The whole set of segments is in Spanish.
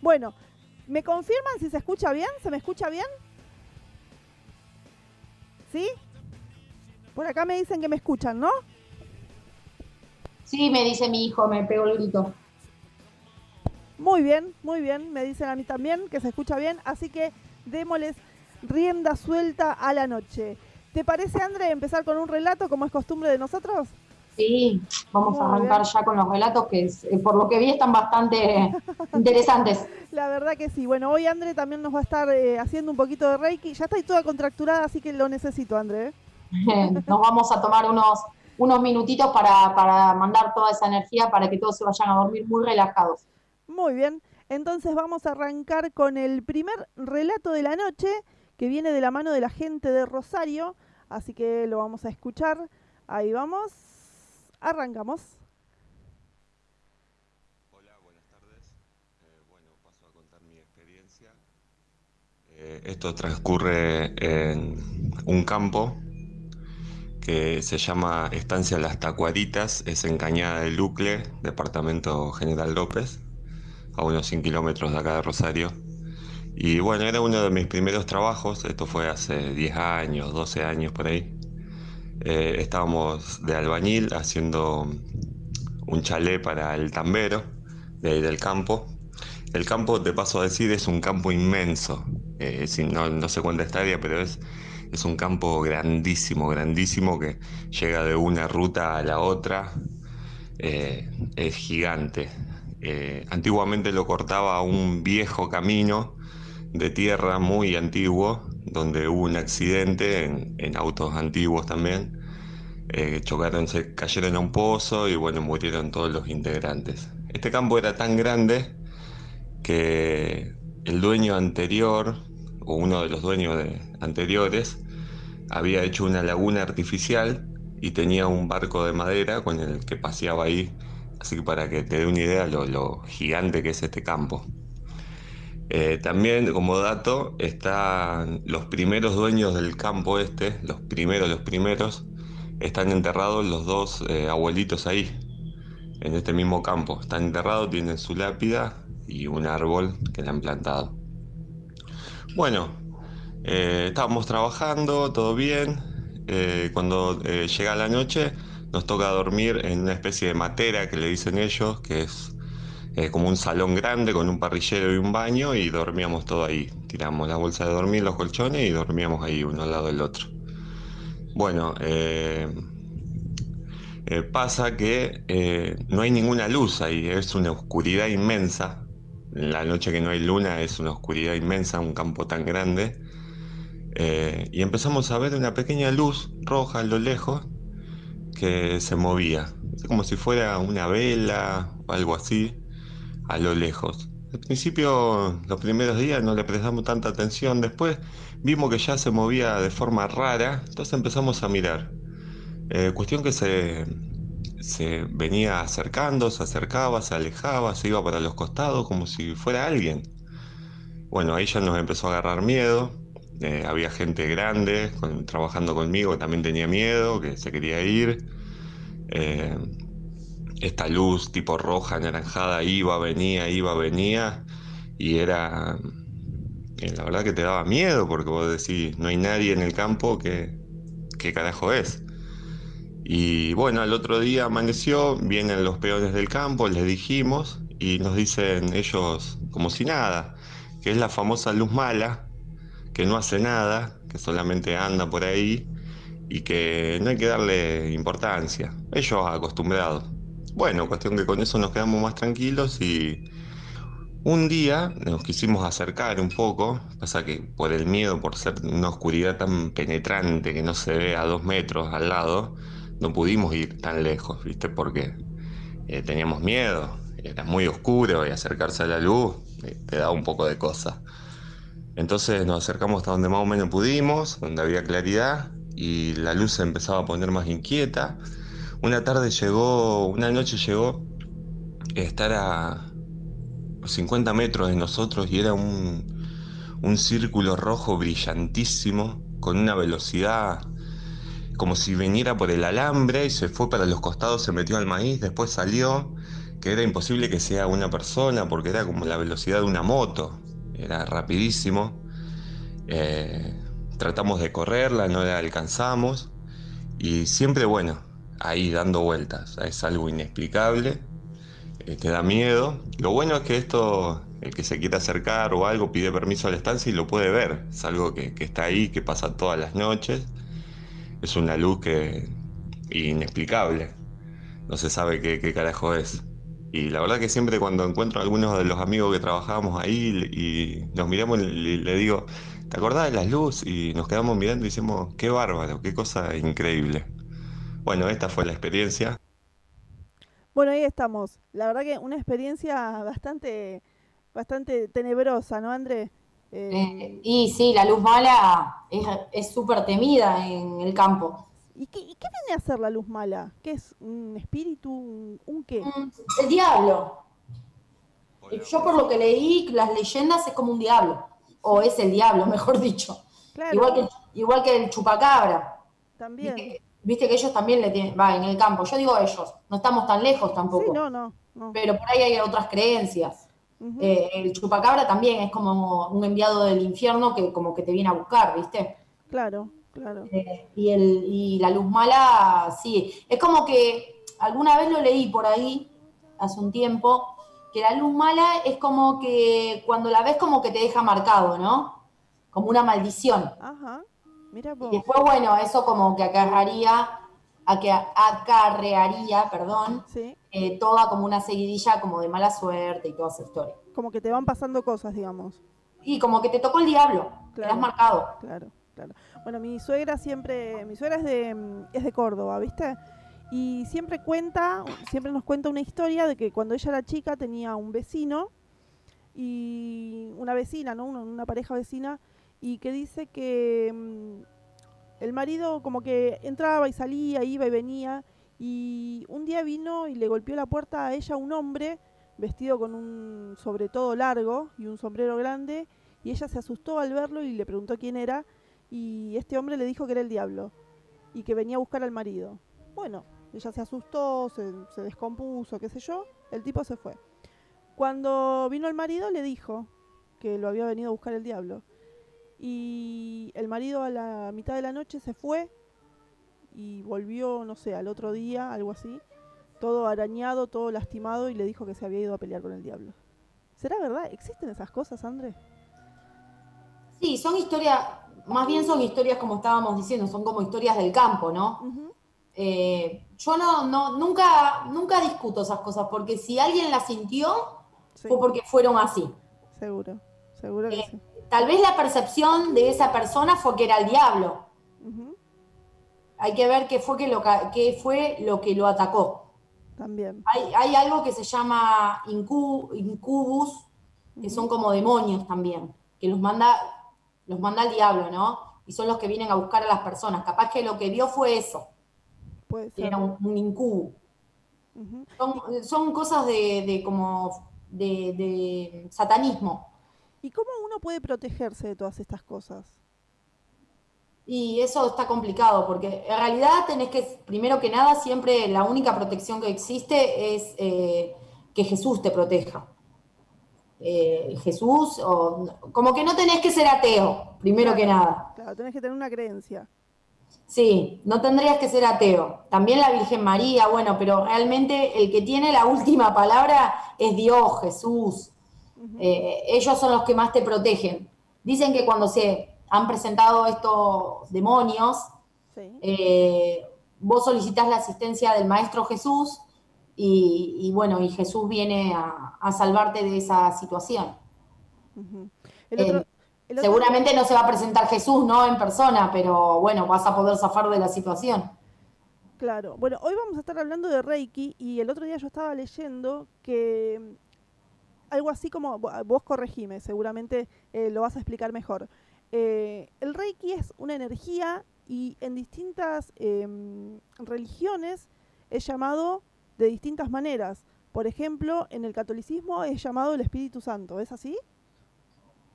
Bueno, ¿me confirman si se escucha bien? ¿Se me escucha bien? ¿Sí? Por acá me dicen que me escuchan, ¿no? Sí, me dice mi hijo, me pegó el grito. Muy bien, muy bien, me dicen a mí también que se escucha bien, así que démosles rienda suelta a la noche. ¿Te parece, André, empezar con un relato como es costumbre de nosotros? Sí, vamos a arrancar ya con los relatos que eh, por lo que vi están bastante interesantes. La verdad que sí. Bueno, hoy André también nos va a estar eh, haciendo un poquito de Reiki. Ya estoy toda contracturada, así que lo necesito, André. nos vamos a tomar unos, unos minutitos para, para mandar toda esa energía para que todos se vayan a dormir muy relajados. Muy bien. Entonces vamos a arrancar con el primer relato de la noche que viene de la mano de la gente de Rosario. Así que lo vamos a escuchar. Ahí vamos. Arrancamos. Hola, buenas tardes. Eh, bueno, paso a contar mi experiencia. Eh, esto transcurre en un campo que se llama Estancia Las Tacuaritas, es en Cañada de Lucle, departamento General López, a unos 100 kilómetros de acá de Rosario. Y bueno, era uno de mis primeros trabajos, esto fue hace 10 años, 12 años por ahí. Eh, estábamos de albañil haciendo un chalet para el tambero de ahí del campo. El campo, te paso a decir, es un campo inmenso. Eh, no, sé cuánta estadia, pero es, es un campo grandísimo, grandísimo que llega de una ruta a la otra. Eh, es gigante. antiguamente lo cortaba un viejo camino de tierra muy antiguo, donde hubo un accidente en, autos antiguos también. Eh, chocaron, se cayeron a un pozo y bueno, murieron todos los integrantes. Este campo era tan grande que el dueño anterior, o uno de los dueños anteriores, había hecho una laguna artificial y tenía un barco de madera con el que paseaba ahí. Así que para que te dé una idea lo gigante que es este campo. Eh, también como dato están los primeros dueños del campo este, los primeros, los primeros, están enterrados los dos eh, abuelitos ahí, en este mismo campo. Están enterrados, tienen su lápida y un árbol que le han plantado. Bueno, eh, estábamos trabajando, todo bien. cuando llega la noche nos toca dormir en una especie de matera que le dicen ellos, que es eh, como un salón grande con un parrillero y un baño y dormíamos todo ahí. Tiramos la bolsa de dormir, los colchones y dormíamos ahí uno al lado del otro. Bueno, eh, eh, pasa que no hay ninguna luz ahí, es una oscuridad inmensa. La noche que no hay luna es una oscuridad inmensa, un campo tan grande. y empezamos a ver una pequeña luz roja a lo lejos que se movía, como si fuera una vela o algo así a lo lejos. Al principio, los primeros días no le prestamos tanta atención, después vimos que ya se movía de forma rara, entonces empezamos a mirar. Eh, cuestión que se, se venía acercando, se acercaba, se alejaba, se iba para los costados como si fuera alguien. Bueno, ahí ya nos empezó a agarrar miedo. Eh, había gente grande trabajando conmigo que también tenía miedo, que se quería ir. Eh, esta luz tipo roja, anaranjada, iba, venía, iba, venía, y era, eh, la verdad que te daba miedo, porque vos decís, no hay nadie en el campo, que, ¿qué carajo es? Y bueno, al otro día amaneció, vienen los peones del campo, les dijimos, y nos dicen ellos como si nada, que es la famosa luz mala, que no hace nada, que solamente anda por ahí y que no hay que darle importancia. Ellos acostumbrados. Bueno, cuestión que con eso nos quedamos más tranquilos y un día nos quisimos acercar un poco, pasa que por el miedo, por ser una oscuridad tan penetrante que no se ve a dos metros al lado, no pudimos ir tan lejos, ¿viste? Porque eh, teníamos miedo, era muy oscuro y acercarse a la luz eh, te da un poco de cosa. Entonces nos acercamos hasta donde más o menos pudimos, donde había claridad y la luz se empezaba a poner más inquieta una tarde llegó, una noche llegó a estar a 50 metros de nosotros y era un, círculo rojo brillantísimo con una velocidad como si viniera por el alambre y se fue para los costados, se metió al maíz, después salió que era imposible que sea una persona porque era como la velocidad de una moto, era rapidísimo. Eh, tratamos de correrla, no la alcanzamos y siempre, bueno, ahí dando vueltas, es algo inexplicable, eh, te da miedo. Lo bueno es que esto, el que se quiere acercar o algo, pide permiso a la estancia y lo puede ver, es algo que, que está ahí, que pasa todas las noches, es una luz que inexplicable, no se sabe qué, qué carajo es. Y la verdad que siempre cuando encuentro a algunos de los amigos que trabajábamos ahí y nos miramos y le digo, ¿te acordás de las luces? Y nos quedamos mirando y decimos, qué bárbaro, qué cosa increíble. Bueno, esta fue la experiencia. Bueno, ahí estamos. La verdad que una experiencia bastante, bastante tenebrosa, ¿no, André? Eh, eh, y sí, la luz mala es súper temida en el campo. ¿Y qué, viene a hacer la luz mala? ¿Qué es? ¿Un espíritu? ¿Un, qué? Mm, el diablo. Yo por lo que leí, las leyendas es como un diablo. O es el diablo, mejor dicho. Igual, que, igual que el chupacabra. También. Viste que, ellos también le tienen, va, en el campo. Yo digo ellos, no estamos tan lejos tampoco. Sí, no, no, Pero por ahí hay otras creencias. Eh, el chupacabra también es como un enviado del infierno que como que te viene a buscar, ¿viste? Claro. Claro. Eh, y, el, y la luz mala, sí. Es como que alguna vez lo leí por ahí, hace un tiempo, que la luz mala es como que cuando la ves como que te deja marcado, ¿no? Como una maldición. Ajá. Mira vos. Y después, bueno, eso como que acarrearía, acarrearía, perdón, eh, toda como una seguidilla como de mala suerte y toda esa historia. Como que te van pasando cosas, digamos. Y como que te tocó el diablo, te has marcado. Claro. Claro. Bueno, mi suegra siempre, mi suegra es de, es de Córdoba, ¿viste? Y siempre cuenta, siempre nos cuenta una historia de que cuando ella era chica tenía un vecino y una vecina, ¿no? Una, pareja vecina y que dice que mm, el marido como que entraba y salía, iba y venía y un día vino y le golpeó la puerta a ella un hombre vestido con un sobre todo largo y un sombrero grande y ella se asustó al verlo y le preguntó quién era y este hombre le dijo que era el diablo y que venía a buscar al marido. Bueno, ella se asustó, se, descompuso, qué sé yo, el tipo se fue. Cuando vino el marido le dijo que lo había venido a buscar el diablo. Y el marido a la mitad de la noche se fue y volvió, no sé, al otro día, algo así, todo arañado, todo lastimado y le dijo que se había ido a pelear con el diablo. ¿Será verdad? ¿Existen esas cosas, André? Sí, son historias, más bien son historias como estábamos diciendo, son como historias del campo, ¿no? Eh, yo no, no, nunca, nunca discuto esas cosas, porque si alguien las sintió, fue porque fueron así. Seguro, seguro que eh, sí. Tal vez la percepción de esa persona fue que era el diablo. Hay que ver qué fue, que lo, qué fue lo que lo atacó. También. Hay, hay algo que se llama incubus, que son como demonios también, que los manda los manda el diablo, ¿no? Y son los que vienen a buscar a las personas. Capaz que lo que vio fue eso. Puede ser. Era un, incubo. son, cosas de, como de, satanismo. ¿Y cómo uno puede protegerse de todas estas cosas? Y eso está complicado, porque en realidad tenés que, primero que nada, siempre la única protección que existe es eh, que Jesús te proteja. Eh, Jesús, o como que no tenés que ser ateo, primero que nada. Claro, tenés que tener una creencia. Sí, no tendrías que ser ateo. También la Virgen María, bueno, pero realmente el que tiene la última palabra es Dios, Jesús. Eh, ellos son los que más te protegen. Dicen que cuando se han presentado estos demonios, eh, vos solicitas la asistencia del Maestro Jesús y, bueno, y Jesús viene a, salvarte de esa situación. Eh, seguramente no se va a presentar Jesús, ¿no? En persona, pero bueno, vas a poder zafar de la situación. Claro. Bueno, hoy vamos a estar hablando de Reiki y el otro día yo estaba leyendo que algo así como, vos corregime, seguramente eh, lo vas a explicar mejor. Eh, el Reiki es una energía y en distintas em, religiones es llamado de distintas maneras. Por ejemplo, en el catolicismo es llamado el Espíritu Santo, ¿es así?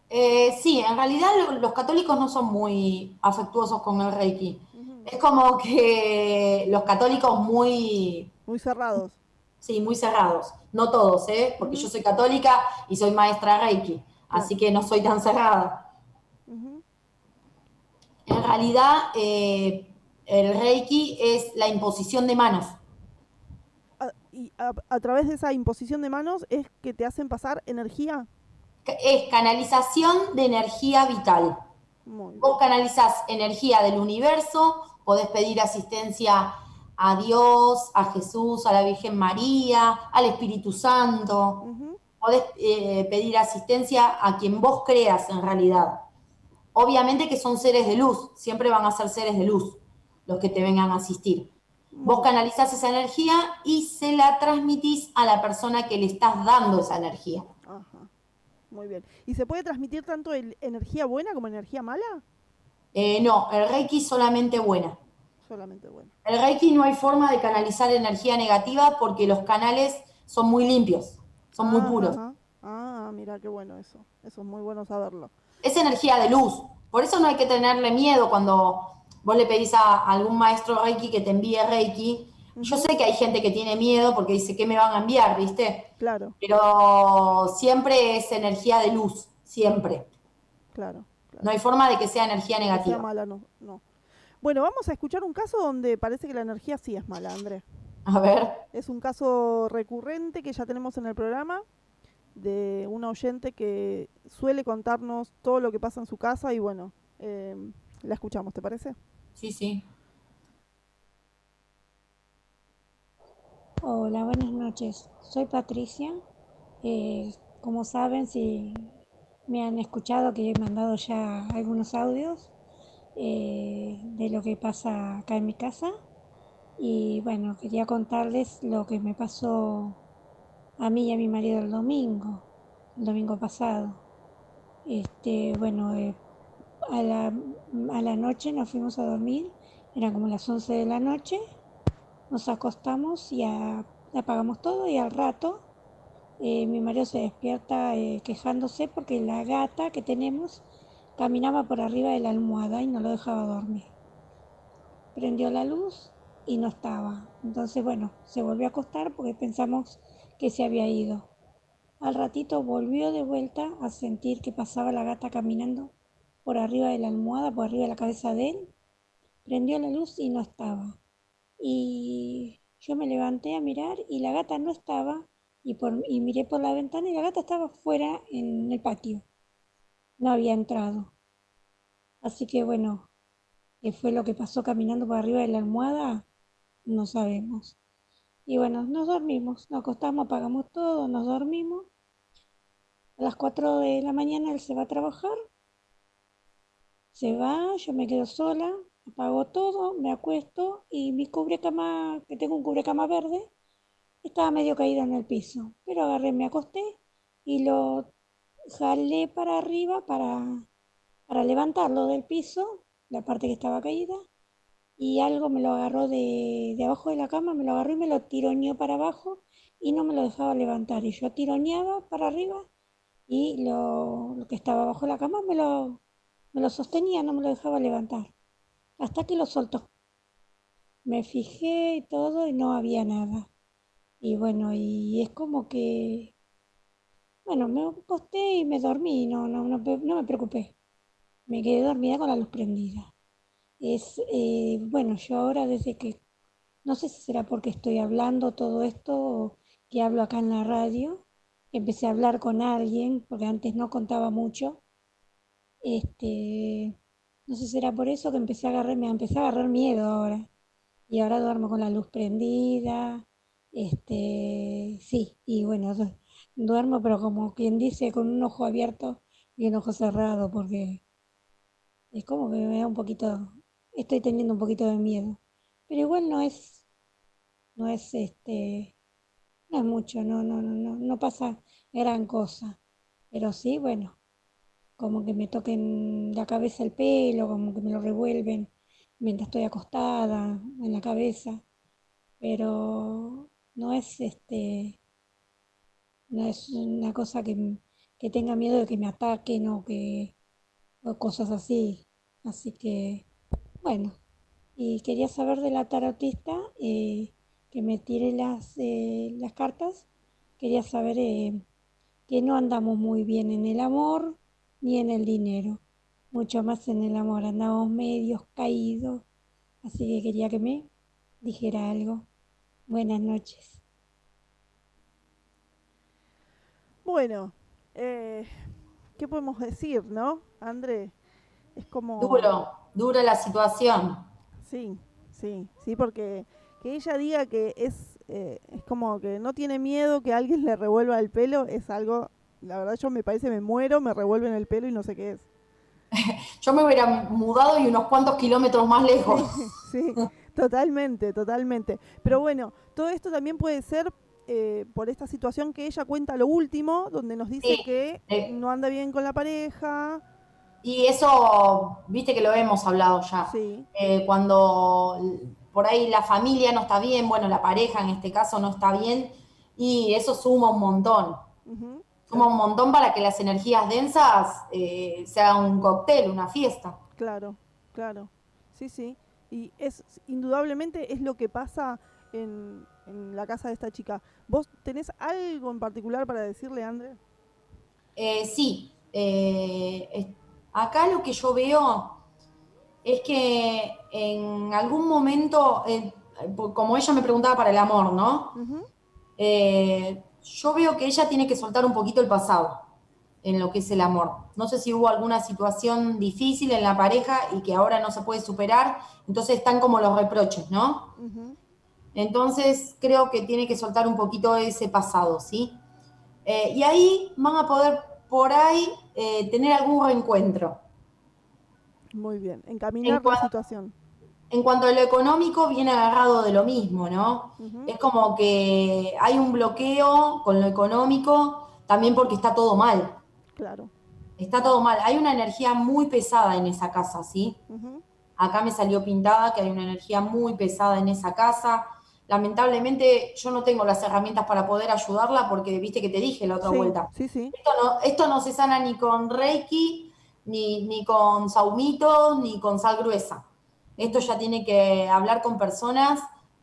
Eh, sí, en realidad los católicos no son muy afectuosos con el Reiki. Es como que los católicos muy... Muy cerrados. Sí, muy cerrados. No todos, ¿eh? Porque yo soy católica y soy maestra Reiki, así que no soy tan cerrada. En realidad, eh, el Reiki es la imposición de manos. ¿Y a, través de esa imposición de manos es que te hacen pasar energía? Es canalización de energía vital. Vos canalizás energía del universo, podés pedir asistencia a Dios, a Jesús, a la Virgen María, al Espíritu Santo. Podés eh, pedir asistencia a quien vos creas en realidad. Obviamente que son seres de luz, siempre van a ser seres de luz los que te vengan a asistir. Vos canalizás esa energía y se la transmitís a la persona que le estás dando esa energía. Ajá. Muy bien. ¿Y se puede transmitir tanto energía buena como energía mala? Eh, no, el Reiki solamente buena. Solamente. El Reiki no hay forma de canalizar energía negativa porque los canales son muy limpios, son muy puros. Ah, mira qué bueno eso. Eso es muy bueno saberlo. Es energía de luz. Por eso no hay que tenerle miedo cuando vos le pedís a algún maestro Reiki que te envíe Reiki. Yo sé que hay gente que tiene miedo porque dice, ¿qué me van a enviar? ¿Viste? Claro. Pero siempre es energía de luz, siempre. Claro. No hay forma de que sea energía negativa. Sea mala, no, no. Bueno, vamos a escuchar un caso donde parece que la energía sí es mala, André. A ver. Es un caso recurrente que ya tenemos en el programa de una oyente que suele contarnos todo lo que pasa en su casa y bueno, eh, la escuchamos, ¿te parece? Sí, sí. Hola, buenas noches. Soy Patricia. Eh, como saben, si me han escuchado que he mandado ya algunos audios eh, de lo que pasa acá en mi casa. Y bueno, quería contarles lo que me pasó a mí y a mi marido el domingo, el domingo pasado. Este, bueno, eh, a, la, a la noche nos fuimos a dormir, eran como las 11 de la noche, nos acostamos y apagamos todo y al rato eh, mi marido se despierta quejándose porque la gata que tenemos caminaba por arriba de la almohada y no lo dejaba dormir. Prendió la luz y no estaba. Entonces, bueno, se volvió a acostar porque pensamos que se había ido. Al ratito volvió de vuelta a sentir que pasaba la gata caminando por arriba de la almohada, por arriba de la cabeza de él. Prendió la luz y no estaba. Y yo me levanté a mirar y la gata no estaba y, por, y miré por la ventana y la gata estaba fuera en el patio. No había entrado. Así que bueno, ¿qué fue lo que pasó caminando por arriba de la almohada? No sabemos. Y bueno, nos dormimos, nos acostamos, apagamos todo, nos dormimos. A las 4 de la mañana él se va a trabajar. Se va, yo me quedo sola, apago todo, me acuesto y mi cubrecama, que tengo un cubrecama verde, estaba medio caído en el piso. Pero agarré, me acosté y lo jalé para arriba para, para levantarlo del piso, la parte que estaba caída y algo me lo agarró de, abajo de la cama, me lo agarró y me lo tironeó para abajo y no me lo dejaba levantar. Y yo tironeaba para arriba y lo, que estaba abajo de la cama me lo, me lo sostenía, no me lo dejaba levantar. Hasta que lo soltó. Me fijé y todo y no había nada. Y bueno, y es como que, bueno, me acosté y me dormí, no, no, no, no me preocupé. Me quedé dormida con la luz prendida. Es, eh, bueno, yo ahora desde que, no sé si será porque estoy hablando todo esto que hablo acá en la radio, empecé a hablar con alguien, porque antes no contaba mucho, este, no sé si será por eso que empecé a agarrar, me empecé a agarrar miedo ahora, y ahora duermo con la luz prendida, este, sí, y bueno, duermo, pero como quien dice, con un ojo abierto y un ojo cerrado, porque es como que me da un poquito estoy teniendo un poquito de miedo. Pero igual no es, no es este, no es mucho, no, no, no, no, no pasa gran cosa. Pero sí, bueno, como que me toquen la cabeza el pelo, como que me lo revuelven mientras estoy acostada en la cabeza. Pero no es este, no es una cosa que, que tenga miedo de que me ataquen o que, o cosas así. Así que bueno, y quería saber de la tarotista, eh, que me tire las, eh, las cartas. Quería saber eh, que no andamos muy bien en el amor ni en el dinero, mucho más en el amor, andamos medios caídos, así que quería que me dijera algo. Buenas noches. Bueno, eh, ¿qué podemos decir, no, André? Es como... Duro, dura la situación. Sí, sí, sí, porque que ella diga que es, eh, es como que no tiene miedo que alguien le revuelva el pelo, es algo, la verdad yo me parece, me muero, me revuelven el pelo y no sé qué es. yo me hubiera mudado y unos cuantos kilómetros más lejos. sí, totalmente, totalmente. Pero bueno, todo esto también puede ser eh, por esta situación que ella cuenta lo último, donde nos dice que no anda bien con la pareja. Y eso, viste que lo hemos hablado ya. Eh, cuando por ahí la familia no está bien, bueno, la pareja en este caso no está bien, y eso suma un montón. Suma un montón para que las energías densas eh, sean un cóctel, una fiesta. Claro, claro. Sí, sí. Y es indudablemente es lo que pasa en, en la casa de esta chica. ¿Vos tenés algo en particular para decirle, André? Eh, sí. Eh, acá lo que yo veo es que en algún momento, eh, como ella me preguntaba para el amor, ¿no? yo veo que ella tiene que soltar un poquito el pasado en lo que es el amor. No sé si hubo alguna situación difícil en la pareja y que ahora no se puede superar, entonces están como los reproches, ¿no? Entonces creo que tiene que soltar un poquito ese pasado, ¿sí? Eh, y ahí van a poder por ahí eh, tener algún reencuentro. Muy bien, encaminar la situación. En cuanto a lo económico, viene agarrado de lo mismo, ¿no? Es como que hay un bloqueo con lo económico, también porque está todo mal. Claro. Está todo mal. Hay una energía muy pesada en esa casa, ¿sí? Acá me salió pintada que hay una energía muy pesada en esa casa lamentablemente yo no tengo las herramientas para poder ayudarla porque viste que te dije la otra vuelta. Sí, sí. Esto no, esto no se sana ni con Reiki, ni, ni con saumito, ni con sal gruesa. Esto ya tiene que hablar con personas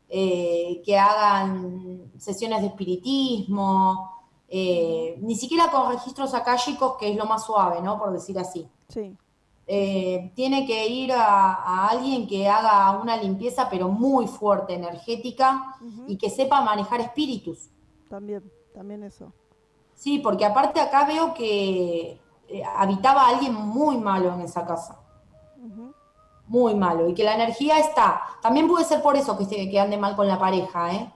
eh, que hagan sesiones de espiritismo, eh, ni siquiera con registros akáshicos, que es lo más suave, ¿no? Por decir así. Sí. Eh, tiene que ir a, alguien que haga una limpieza, pero muy fuerte, energética, y que sepa manejar espíritus. También, también eso. Sí, porque aparte acá veo que eh, habitaba alguien muy malo en esa casa. Muy malo. Y que la energía está. También puede ser por eso que, se, que ande mal con la pareja, ¿eh?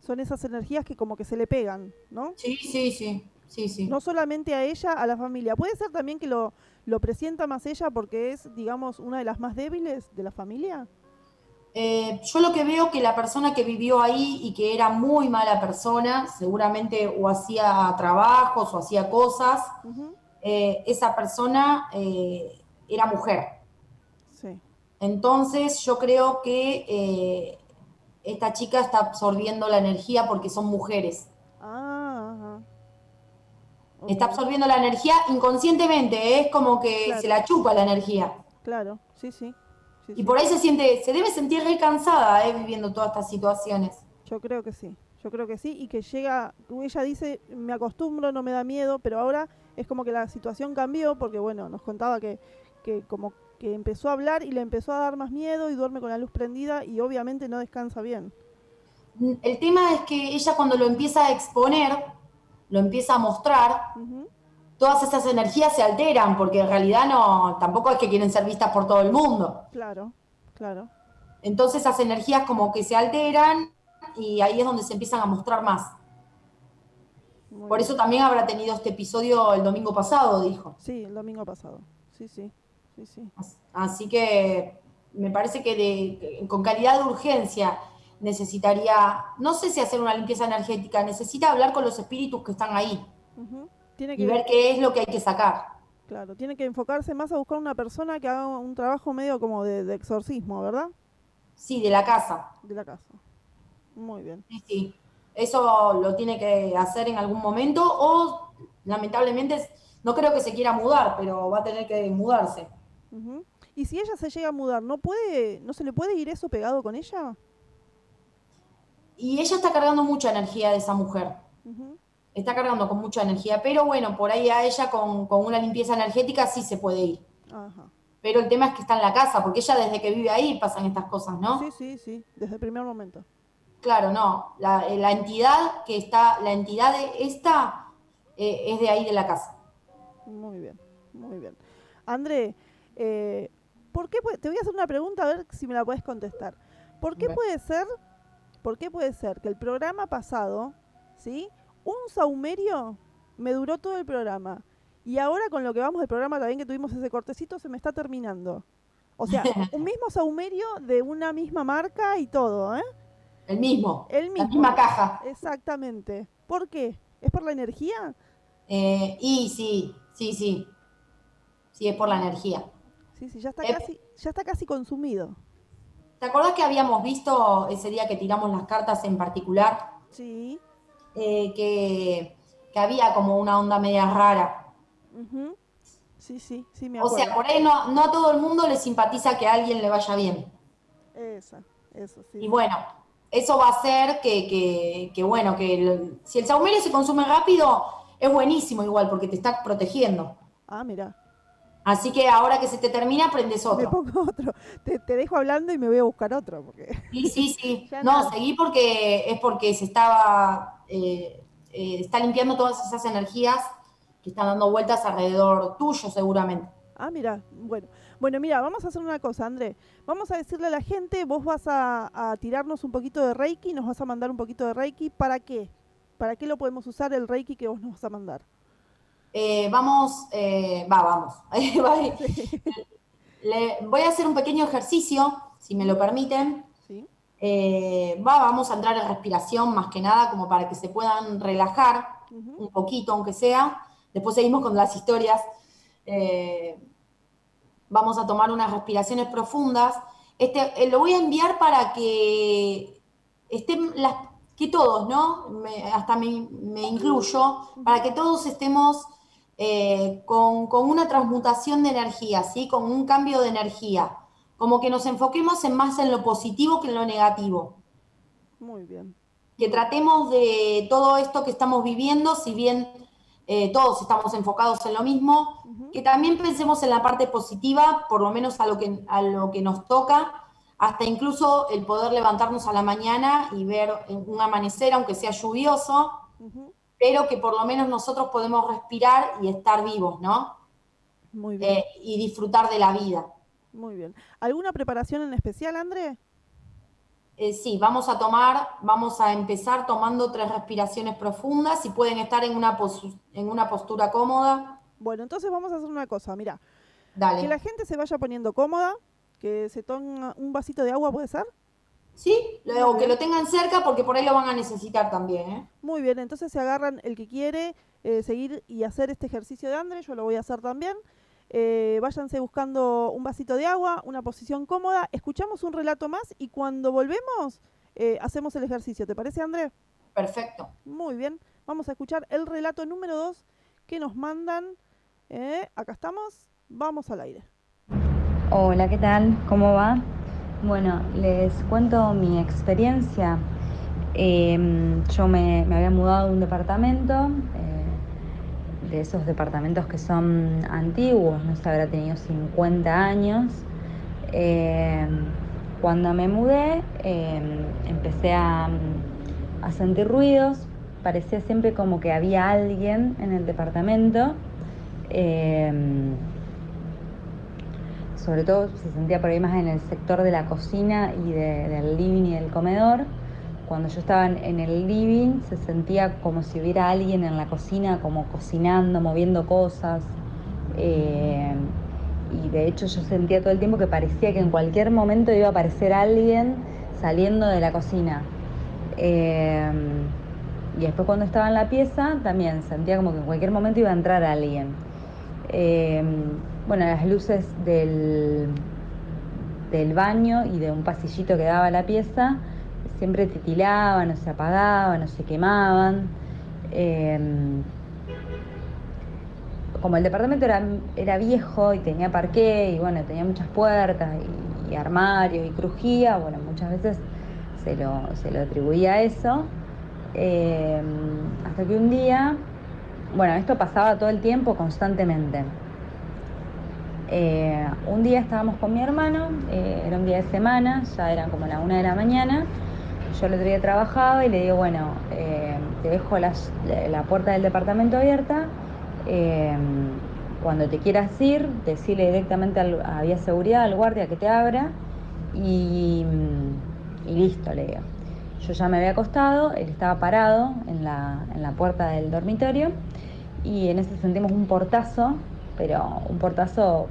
Son esas energías que como que se le pegan, ¿no? Sí, sí, sí. Sí, sí. No solamente a ella, a la familia. Puede ser también que lo, lo presienta más ella porque es, digamos, una de las más débiles de la familia? Eh, yo lo que veo que la persona que vivió ahí y que era muy mala persona, seguramente o hacía trabajos o hacía cosas, eh, esa persona eh, era mujer. Sí. Entonces yo creo que esta chica está absorbiendo la energía porque son mujeres. Ah, Está absorbiendo la energía inconscientemente, ¿eh? es como que se la chupa la energía. Claro, sí, sí. y por ahí se siente, se debe sentir recansada ¿eh? viviendo todas estas situaciones. Yo creo que sí, yo creo que sí, y que llega, ella dice, me acostumbro, no me da miedo, pero ahora es como que la situación cambió, porque bueno, nos contaba que, que como que empezó a hablar y le empezó a dar más miedo y duerme con la luz prendida y obviamente no descansa bien. El tema es que ella cuando lo empieza a exponer, lo empieza a mostrar, todas esas energías se alteran, porque en realidad no, tampoco es que quieren ser vistas por todo el mundo. Claro, claro. Entonces esas energías como que se alteran y ahí es donde se empiezan a mostrar más. por eso también habrá tenido este episodio el domingo pasado, dijo. Sí, el domingo pasado. Sí, sí, sí, sí. Así que me parece que de, con calidad de urgencia necesitaría, no sé si hacer una limpieza energética, necesita hablar con los espíritus que están ahí tiene que y ver qué es lo que hay que sacar. Claro, tiene que enfocarse más a buscar una persona que haga un trabajo medio como de, exorcismo, ¿verdad? Sí, de la casa. De la casa. Muy bien. Sí, sí. Eso lo tiene que hacer en algún momento o lamentablemente no creo que se quiera mudar, pero va a tener que mudarse. Y si ella se llega a mudar, ¿no puede, no se le puede ir eso pegado con ella? Y ella está cargando mucha energía de esa mujer. Está cargando con mucha energía, pero bueno, por ahí a ella con, una limpieza energética sí se puede ir. Pero el tema es que está en la casa, porque ella desde que vive ahí pasan estas cosas, ¿no? Sí, sí, sí, desde el primer momento. Claro, no. La, la entidad que está, la entidad de esta eh, es de ahí de la casa. Muy bien, muy bien. André, eh, ¿por qué te voy a hacer una pregunta a ver si me la puedes contestar? ¿Por qué puede ser, por qué puede ser que el programa pasado, ¿sí? Un saumerio me duró todo el programa y ahora con lo que vamos del programa también que tuvimos ese cortecito se me está terminando. O sea, un mismo saumerio de una misma marca y todo, ¿eh? El mismo. El mismo. La misma caja. Exactamente. ¿Por qué? ¿Es por la energía? Eh, y sí, sí, sí. Sí, es por la energía. Sí, sí, ya está, eh, casi, ya está casi consumido. ¿Te acordás que habíamos visto ese día que tiramos las cartas en particular? Sí. Eh, que, había como una onda media rara. Sí, sí, sí, me acuerdo. O sea, por ahí no, no a todo el mundo le simpatiza que a alguien le vaya bien. Esa, eso sí. Y bueno, eso va a hacer que, bueno, que si el saumerio se consume rápido, es buenísimo igual, porque te está protegiendo. Ah, mira. Así que ahora que se te termina, prendes otro. Me pongo otro. Te, dejo hablando y me voy a buscar otro. Porque... Sí, sí, sí. no, seguí porque es porque se estaba, eh, eh, está limpiando todas esas energías que están dando vueltas alrededor tuyo seguramente. Ah, mira, bueno. Bueno, mira, vamos a hacer una cosa, André. Vamos a decirle a la gente, vos vas a, tirarnos un poquito de Reiki, nos vas a mandar un poquito de Reiki. ¿Para qué? ¿Para qué lo podemos usar el Reiki que vos nos vas a mandar? Eh, vamos, eh, va, vamos. Le, voy a hacer un pequeño ejercicio, si me lo permiten. Sí. Eh, va, vamos a entrar en respiración más que nada, como para que se puedan relajar un poquito, aunque sea. Después seguimos con las historias. Vamos a tomar unas respiraciones profundas. Este, lo voy a enviar para que estén las, que todos, ¿no? hasta me, incluyo, para que todos estemos eh, con, una transmutación de energía, ¿sí? Con un cambio de energía. Como que nos enfoquemos en más en lo positivo que en lo negativo. Muy bien. Que tratemos de todo esto que estamos viviendo, si bien eh, todos estamos enfocados en lo mismo, que también pensemos en la parte positiva, por lo menos a lo, que, a lo que nos toca, hasta incluso el poder levantarnos a la mañana y ver un amanecer, aunque sea lluvioso, pero que por lo menos nosotros podemos respirar y estar vivos, ¿no? Muy bien. Eh, y disfrutar de la vida. Muy bien. ¿Alguna preparación en especial, André? Eh, sí, vamos a tomar, vamos a empezar tomando tres respiraciones profundas y pueden estar en una, en una postura cómoda. Bueno, entonces vamos a hacer una cosa, mira. Dale. Que la gente se vaya poniendo cómoda, que se tome un vasito de agua, ¿puede ser? Sí, o que lo tengan cerca porque por ahí lo van a necesitar también. ¿eh? Muy bien, entonces se agarran el que quiere eh, seguir y hacer este ejercicio de André, yo lo voy a hacer también. Eh, váyanse buscando un vasito de agua, una posición cómoda, escuchamos un relato más y cuando volvemos eh, hacemos el ejercicio. ¿Te parece, André? Perfecto. Muy bien. Vamos a escuchar el relato número 2 que nos mandan. Eh, acá estamos. Vamos al aire. Hola, ¿qué tal? ¿Cómo va? Bueno, les cuento mi experiencia. Em, yo me, había mudado a un departamento de esos departamentos que son antiguos, no sé, habrá tenido 50 años. Eh, cuando me mudé eh, empecé a, sentir ruidos, parecía siempre como que había alguien en el departamento. Eh, sobre todo se sentía por ahí en el sector de la cocina y del living y del comedor cuando yo estaba en el living se sentía como si hubiera alguien en la cocina, como cocinando, moviendo cosas. Eh, y de hecho yo sentía todo el tiempo que parecía que en cualquier momento iba a aparecer alguien saliendo de la cocina. Eh, y después cuando estaba en la pieza también sentía como que en cualquier momento iba a entrar alguien. Eh, bueno, las luces del, del baño y de un pasillito que daba a la pieza siempre titilaban o se apagaban o se quemaban. Em, como el departamento era, era, viejo y tenía parqué y bueno, tenía muchas puertas y, armarios y crujía, bueno, muchas veces se lo, se lo atribuía a eso. Eh, hasta que un día, bueno, esto pasaba todo el tiempo, constantemente. Eh, un día estábamos con mi hermano, eh, era un día de semana, ya era como la una de la mañana. Yo el otro día trabajaba y le digo, bueno, te dejo la, puerta del departamento abierta. cuando te quieras ir, decirle directamente al, había seguridad al guardia que te abra y, y listo, le digo. Yo ya me había acostado, él estaba parado en la, en la puerta del dormitorio y en ese sentimos un portazo, pero un portazo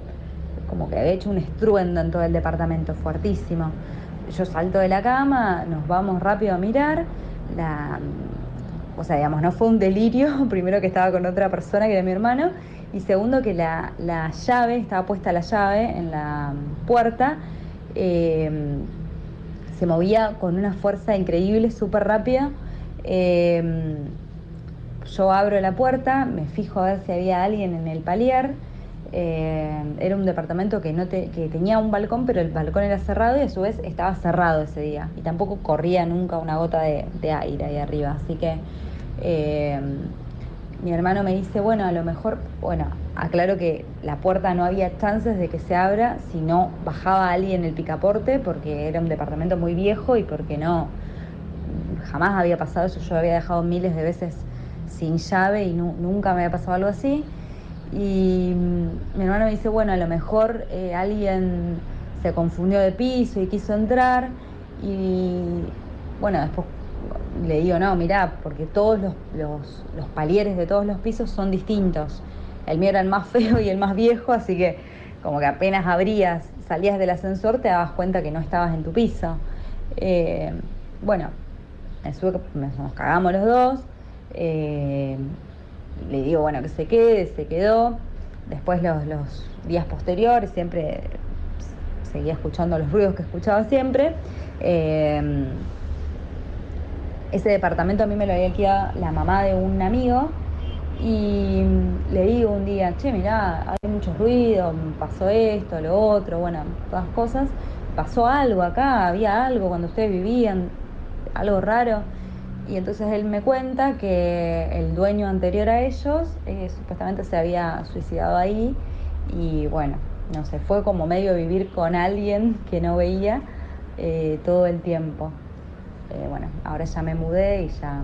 como que había hecho un estruendo en todo el departamento, fuertísimo. Yo salto de la cama, nos vamos rápido a mirar, la, o sea, digamos, no fue un delirio, primero que estaba con otra persona que era mi hermano, y segundo que la, la llave, estaba puesta la llave en la puerta, eh, se movía con una fuerza increíble, súper rápida. Em, yo abro la puerta, me fijo a ver si había alguien en el palier. Em, era un departamento que, no que tenía un balcón, pero el balcón era cerrado y a su vez estaba cerrado ese día. Y tampoco corría nunca una gota de, aire ahí arriba. Así que em, mi hermano me dice, bueno, a lo mejor, bueno, aclaro que la puerta no había chances de que se abra si no bajaba alguien el picaporte, porque era un departamento muy viejo y porque no, jamás había pasado eso, yo había dejado miles de veces sin llave y nunca me había pasado algo así. Y mm, mi hermano me dice, bueno, a lo mejor eh, alguien se confundió de piso y quiso entrar y bueno, después le digo, no, mirá, porque todos los, los, palieres de todos los pisos son distintos. El mío era el más feo y el más viejo, así que como que apenas abrías, salías del ascensor, te dabas cuenta que no estabas en tu piso. Eh, bueno, nos cagamos los dos. Eh, le digo, bueno, que se quede, se quedó. Después los, días posteriores siempre seguía escuchando los ruidos que escuchaba siempre. Eh, ese departamento a mí me lo había alquilado la mamá de un amigo y le digo un día, che, mirá, hay mucho ruido, pasó esto, lo otro, bueno, todas cosas. Pasó algo acá, había algo cuando ustedes vivían, algo raro. Y entonces él me cuenta que el dueño anterior a ellos eh, supuestamente se había suicidado ahí y bueno, no sé, fue como medio vivir con alguien que no veía eh, todo el tiempo. Eh, bueno, ahora ya me mudé y ya,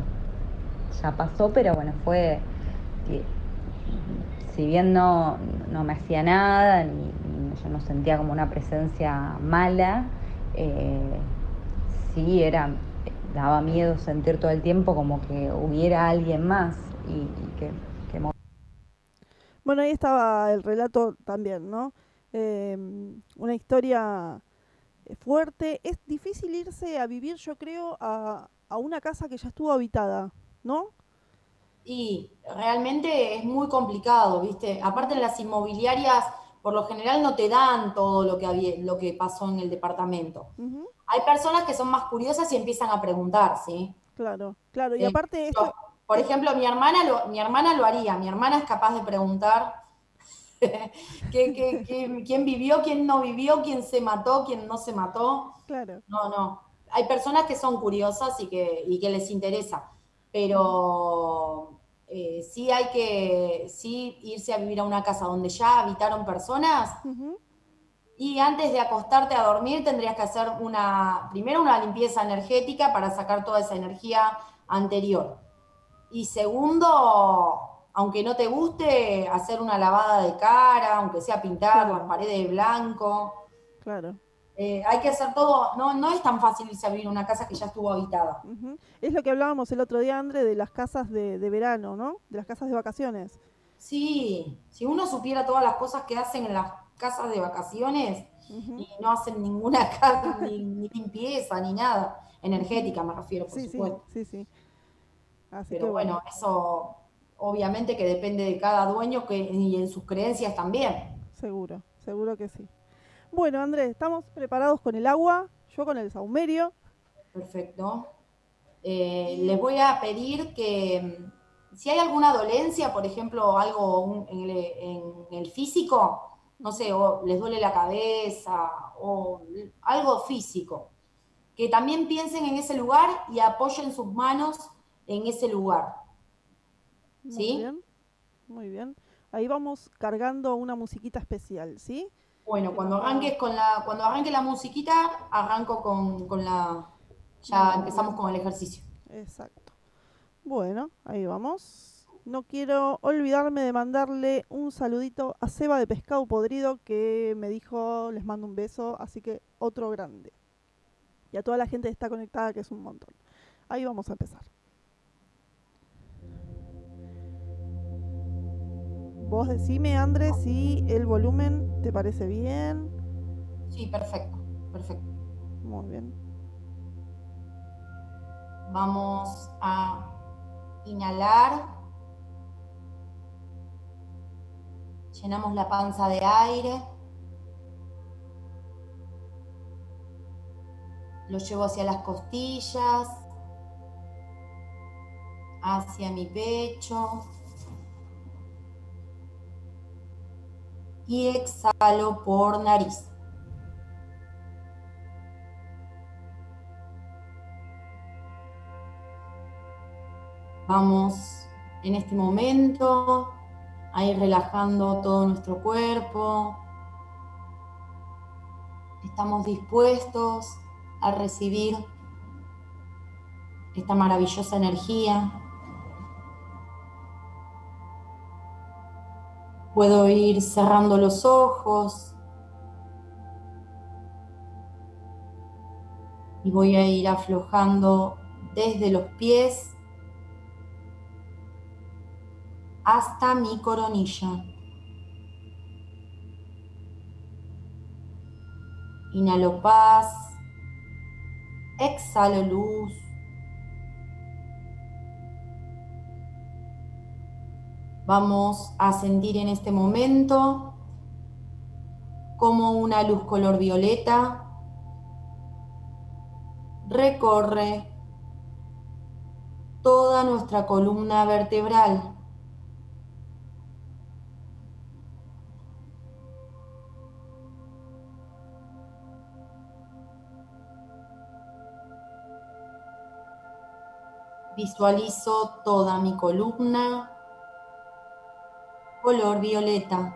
ya pasó, pero bueno, fue, si bien no, me hacía nada, ni, yo no sentía como una presencia mala, sí era, daba miedo sentir todo el tiempo como que hubiera alguien más y, que, Bueno, ahí estaba el relato también, ¿no? Eh, una historia fuerte. Es difícil irse a vivir, yo creo, a, una casa que ya estuvo habitada, ¿no? Y realmente es muy complicado, ¿viste? Aparte las inmobiliarias por lo general no te dan todo lo que, había, lo que pasó en el departamento. Hay personas que son más curiosas y empiezan a preguntar, ¿sí? Claro, claro. Y aparte esto... Por ejemplo, mi hermana, lo, mi hermana lo haría. Mi hermana es capaz de preguntar quién vivió, quién no vivió, quién se mató, quién no se mató. Claro. No, no. Hay personas que son curiosas y que, que les interesa, pero eh, sí hay que sí irse a vivir a una casa donde ya habitaron personas. Y antes de acostarte a dormir tendrías que hacer una, primero una limpieza energética para sacar toda esa energía anterior. Y segundo, aunque no te guste, hacer una lavada de cara, aunque sea pintar las paredes de blanco. Claro. Eh, hay que hacer todo, no, no es tan fácil irse a vivir una casa que ya estuvo habitada. Es lo que hablábamos el otro día, André, de las casas de, verano, ¿no? De las casas de vacaciones. Sí, si uno supiera todas las cosas que hacen en las casas de vacaciones y no hacen ninguna casa, ni, limpieza, ni nada, energética me refiero, por supuesto. Sí, sí, sí. Pero bueno, eso obviamente que depende de cada dueño que, y en sus creencias también. Seguro, seguro que sí. Bueno, Andrés, estamos preparados con el agua, yo con el saumerio. Perfecto. Eh, les voy a pedir que mm, si hay alguna dolencia, por ejemplo, algo en el, físico, no sé, o les duele la cabeza o algo físico, que también piensen en ese lugar y apoyen sus manos en ese lugar. Muy bien, muy bien. Ahí vamos cargando una musiquita especial, ¿sí? Bueno, cuando arranques con la, cuando arranque la musiquita, arranco con, con la, ya empezamos con el ejercicio. Exacto. Bueno, ahí vamos. No quiero olvidarme de mandarle un saludito a Seba de Pescado Podrido que me dijo, les mando un beso, así que otro grande. Y a toda la gente que está conectada, que es un montón. Ahí vamos a empezar. Vos decime, Andrés, si el volumen te parece bien. Sí, perfecto, perfecto. Muy bien. Vamos a inhalar. Llenamos la panza de aire. Lo llevo hacia las costillas, hacia mi pecho. y exhalo por nariz. Vamos en este momento a relajando todo nuestro cuerpo. Estamos dispuestos a recibir esta maravillosa energía Puedo ir cerrando los ojos y voy a ir aflojando desde los pies hasta mi coronilla. Inhalo paz, exhalo luz. Vamos a sentir en este momento como una luz color violeta recorre toda nuestra columna vertebral. Visualizo toda mi columna color violeta.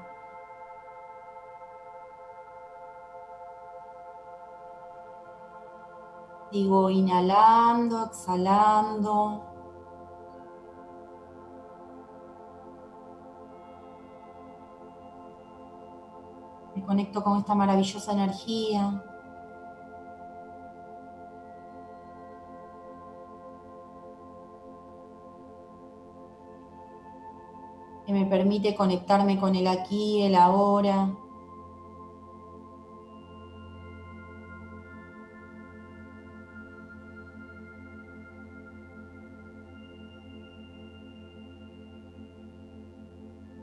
Digo inhalando, exhalando. Me conecto con esta maravillosa energía. Me permite conectarme con el aquí, el ahora.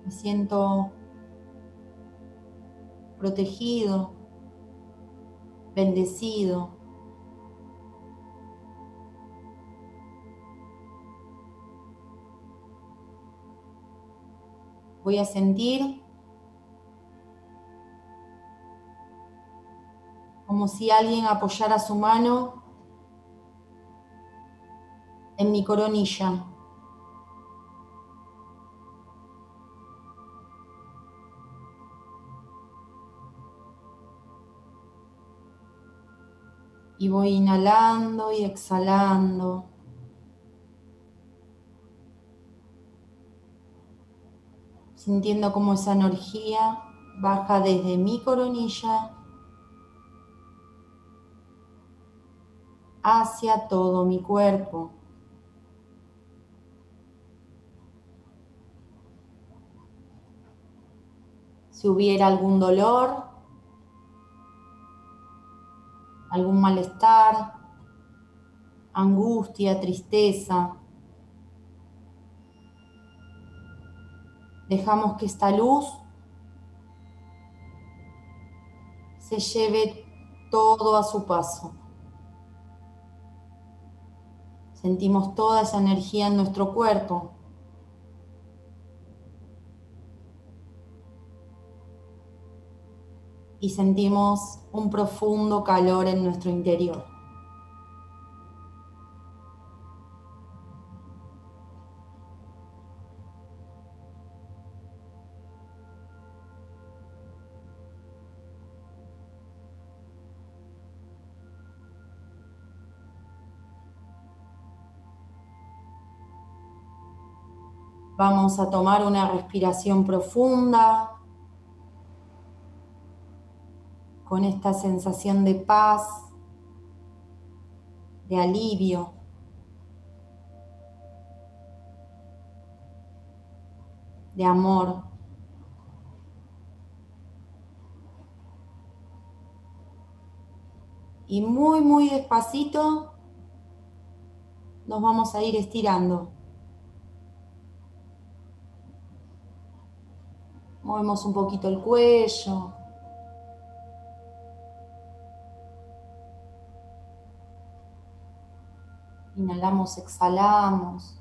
Me siento protegido, bendecido. Voy a sentir como si alguien apoyara su mano en mi coronilla. Y voy inhalando y exhalando. Sintiendo cómo esa energía baja desde mi coronilla hacia todo mi cuerpo. Si hubiera algún dolor, algún malestar, angustia, tristeza, Dejamos que esta luz se lleve todo a su paso. Sentimos toda esa energía en nuestro cuerpo. Y sentimos un profundo calor en nuestro interior. Vamos a tomar una respiración profunda con esta sensación de paz, de alivio. de amor. Y muy, muy despacito nos vamos a ir estirando. Movemos un poquito el cuello. Inhalamos, exhalamos.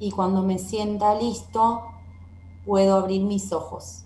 Y cuando me sienta listo, puedo abrir mis ojos.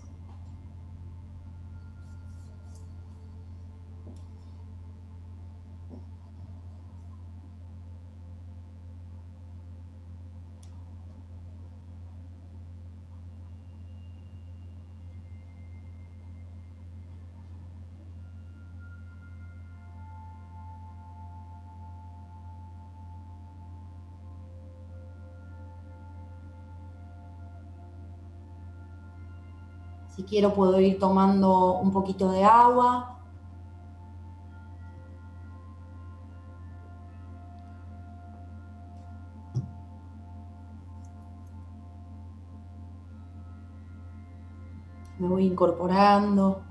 Quiero puedo ir tomando un poquito de agua. Me voy incorporando.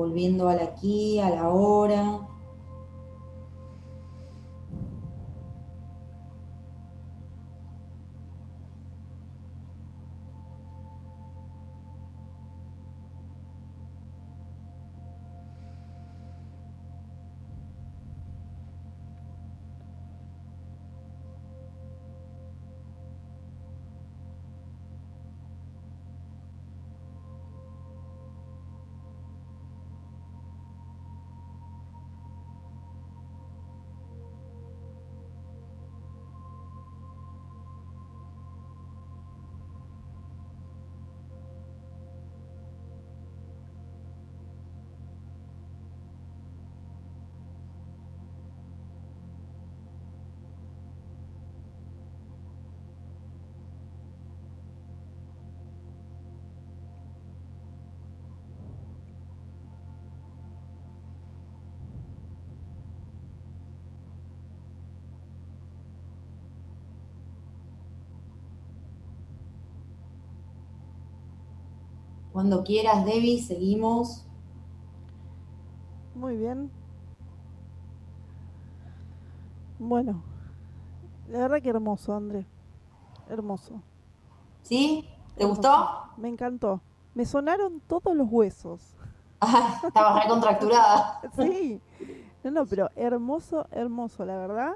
Volviendo al aquí, a la hora. Cuando quieras, Debbie, seguimos. Muy bien. Bueno, la verdad que hermoso, André. Hermoso. ¿Sí? ¿Te gustó? Me encantó. Me sonaron todos los huesos. Ah, estabas recontracturada. sí. No, no, pero hermoso, hermoso, la verdad.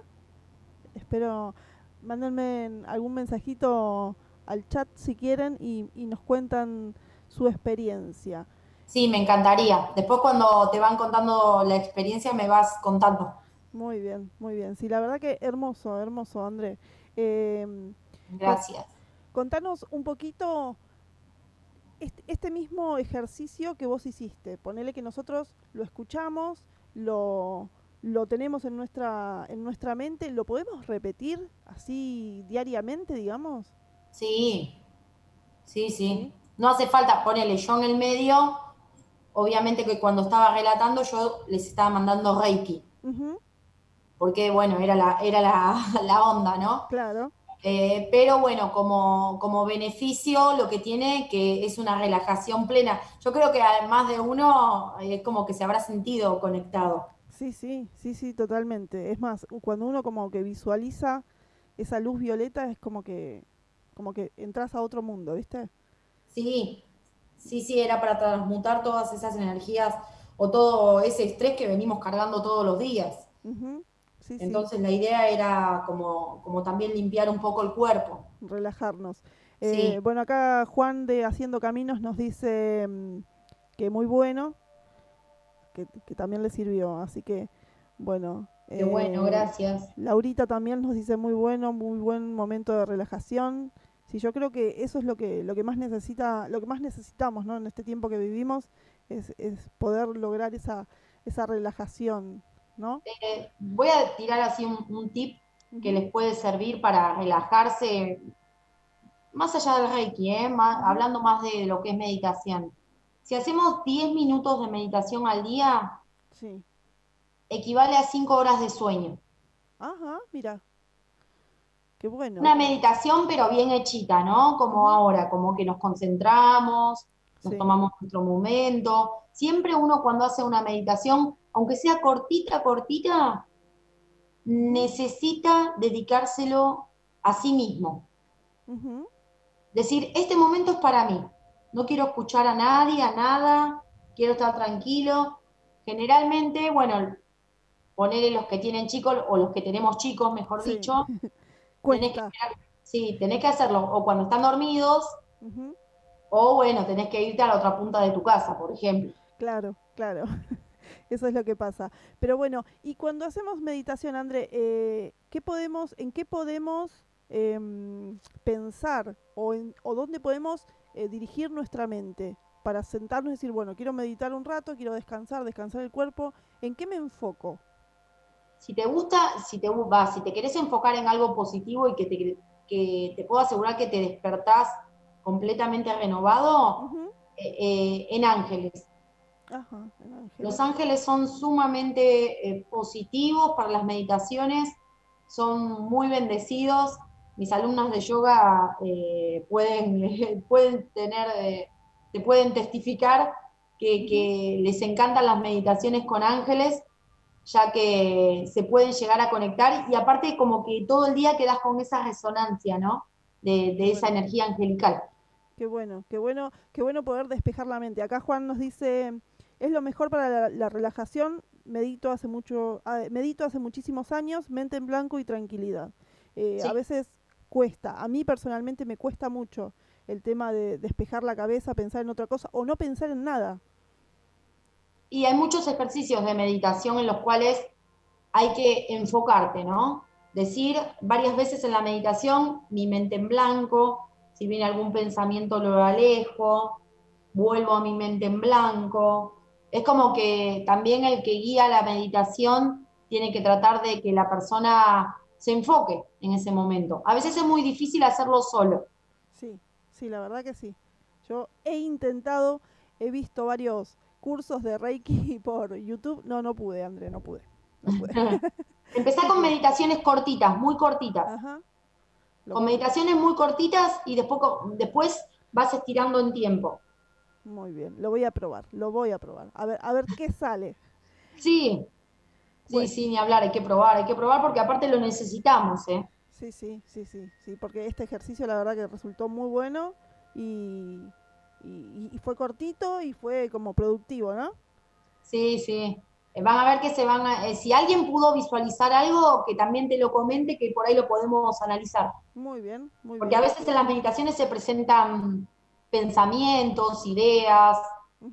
Espero mándenme algún mensajito al chat si quieren y, y nos cuentan su experiencia. Sí, me encantaría. Después cuando te van contando la experiencia me vas contando. Muy bien, muy bien. Sí, la verdad que hermoso, hermoso, André. Em, Gracias. Contanos un poquito este, este, mismo ejercicio que vos hiciste. Ponele que nosotros lo escuchamos, lo, lo tenemos en nuestra, en nuestra mente. ¿Lo podemos repetir así diariamente, digamos? Sí, sí, sí. No hace falta ponerle yo en el medio. Obviamente que cuando estaba relatando yo les estaba mandando Reiki. Porque, bueno, era la, era la, onda, ¿no? Claro. Eh, pero bueno, como, como beneficio lo que tiene que es una relajación plena. Yo creo que además de uno es como que se habrá sentido conectado. Sí, sí, sí, sí, totalmente. Es más, cuando uno como que visualiza esa luz violeta es como que como que entras a otro mundo, ¿viste? Sí, sí, sí, era para transmutar todas esas energías o todo ese estrés que venimos cargando todos los días. Entonces la idea era como, como también limpiar un poco el cuerpo. Relajarnos. Eh, bueno, acá Juan de Haciendo Caminos nos dice mm, que muy bueno, que, también le sirvió. Así que, bueno. Qué bueno, eh, gracias. Laurita también nos dice muy bueno, muy buen momento de relajación. Sí, yo creo que eso es lo que, lo que más necesita, lo que más necesitamos, ¿no? En este tiempo que vivimos, es, es poder lograr esa, esa relajación, ¿no? Eh, voy a tirar así un, tip que les puede servir para relajarse, más allá del Reiki, ¿eh? hablando más de lo que es meditación. Si hacemos 10 minutos de meditación al día, equivale a 5 horas de sueño. Ajá, mira. Qué bueno. Una meditación, pero bien hechita, ¿no? Como ahora, como que nos concentramos, nos tomamos nuestro momento. Siempre uno cuando hace una meditación, aunque sea cortita, cortita, necesita dedicárselo a sí mismo. Decir, este momento es para mí no quiero escuchar a nadie, a nada, quiero estar tranquilo. Generalmente, bueno, ponerle los que tienen chicos o los que tenemos chicos, mejor dicho, tenés que, sí, tenés que hacerlo o cuando están dormidos o bueno, tenés que irte a la otra punta de tu casa, por ejemplo. Claro, claro. Eso es lo que pasa. Pero bueno, y cuando hacemos meditación, André, eh, ¿qué podemos, ¿en qué podemos em, pensar o, en, o dónde podemos eh, dirigir nuestra mente para sentarnos y decir, bueno, quiero meditar un rato, quiero descansar, descansar el cuerpo, ¿en qué me enfoco? Si te gusta, si te va, si te querés enfocar en algo positivo y que te, que te puedo asegurar que te despertás completamente renovado, eh, eh, en, ángeles. Los ángeles son sumamente positivos para las meditaciones, son muy bendecidos, mis alumnas de yoga eh, pueden, pueden tener, eh, te pueden testificar que, les encantan las meditaciones con ángeles, ya que se pueden llegar a conectar y aparte como que todo el día quedas con esa resonancia, ¿no? De, esa energía angelical. Qué bueno, qué bueno, qué bueno poder despejar la mente. Acá Juan nos dice, es lo mejor para la, relajación, medito hace mucho, medito hace muchísimos años, mente en blanco y tranquilidad. Eh, a veces cuesta. A mí personalmente me cuesta mucho el tema de despejar la cabeza, pensar en otra cosa o no pensar en nada. Y hay muchos ejercicios de meditación en los cuales hay que enfocarte, ¿no? Decir varias veces en la meditación, mi mente en blanco, si viene algún pensamiento lo alejo, vuelvo a mi mente en blanco. Es como que también el que guía la meditación tiene que tratar de que la persona se enfoque en ese momento. A veces es muy difícil hacerlo solo. Sí, sí, la verdad que sí. Yo he intentado, he visto varios cursos de Reiki por YouTube. No, no pude, André, no pude. No Empezá con meditaciones cortitas, muy cortitas. Ajá. Con meditaciones muy cortitas y después, después vas estirando en tiempo. Muy bien, lo voy a probar, lo voy a probar. A ver, a ver qué sale. Sí, Sí, sí, ni hablar, hay que probar, hay que probar porque aparte lo necesitamos, ¿eh? Sí, sí, sí, sí, sí, porque este ejercicio la verdad que resultó muy bueno y, y, fue cortito y fue como productivo, ¿no? Sí, sí. Eh, van a ver que se van a... Eh, si alguien pudo visualizar algo, que también te lo comente, que por ahí lo podemos analizar. Muy bien, muy bien. Porque a veces en las meditaciones se presentan pensamientos, ideas,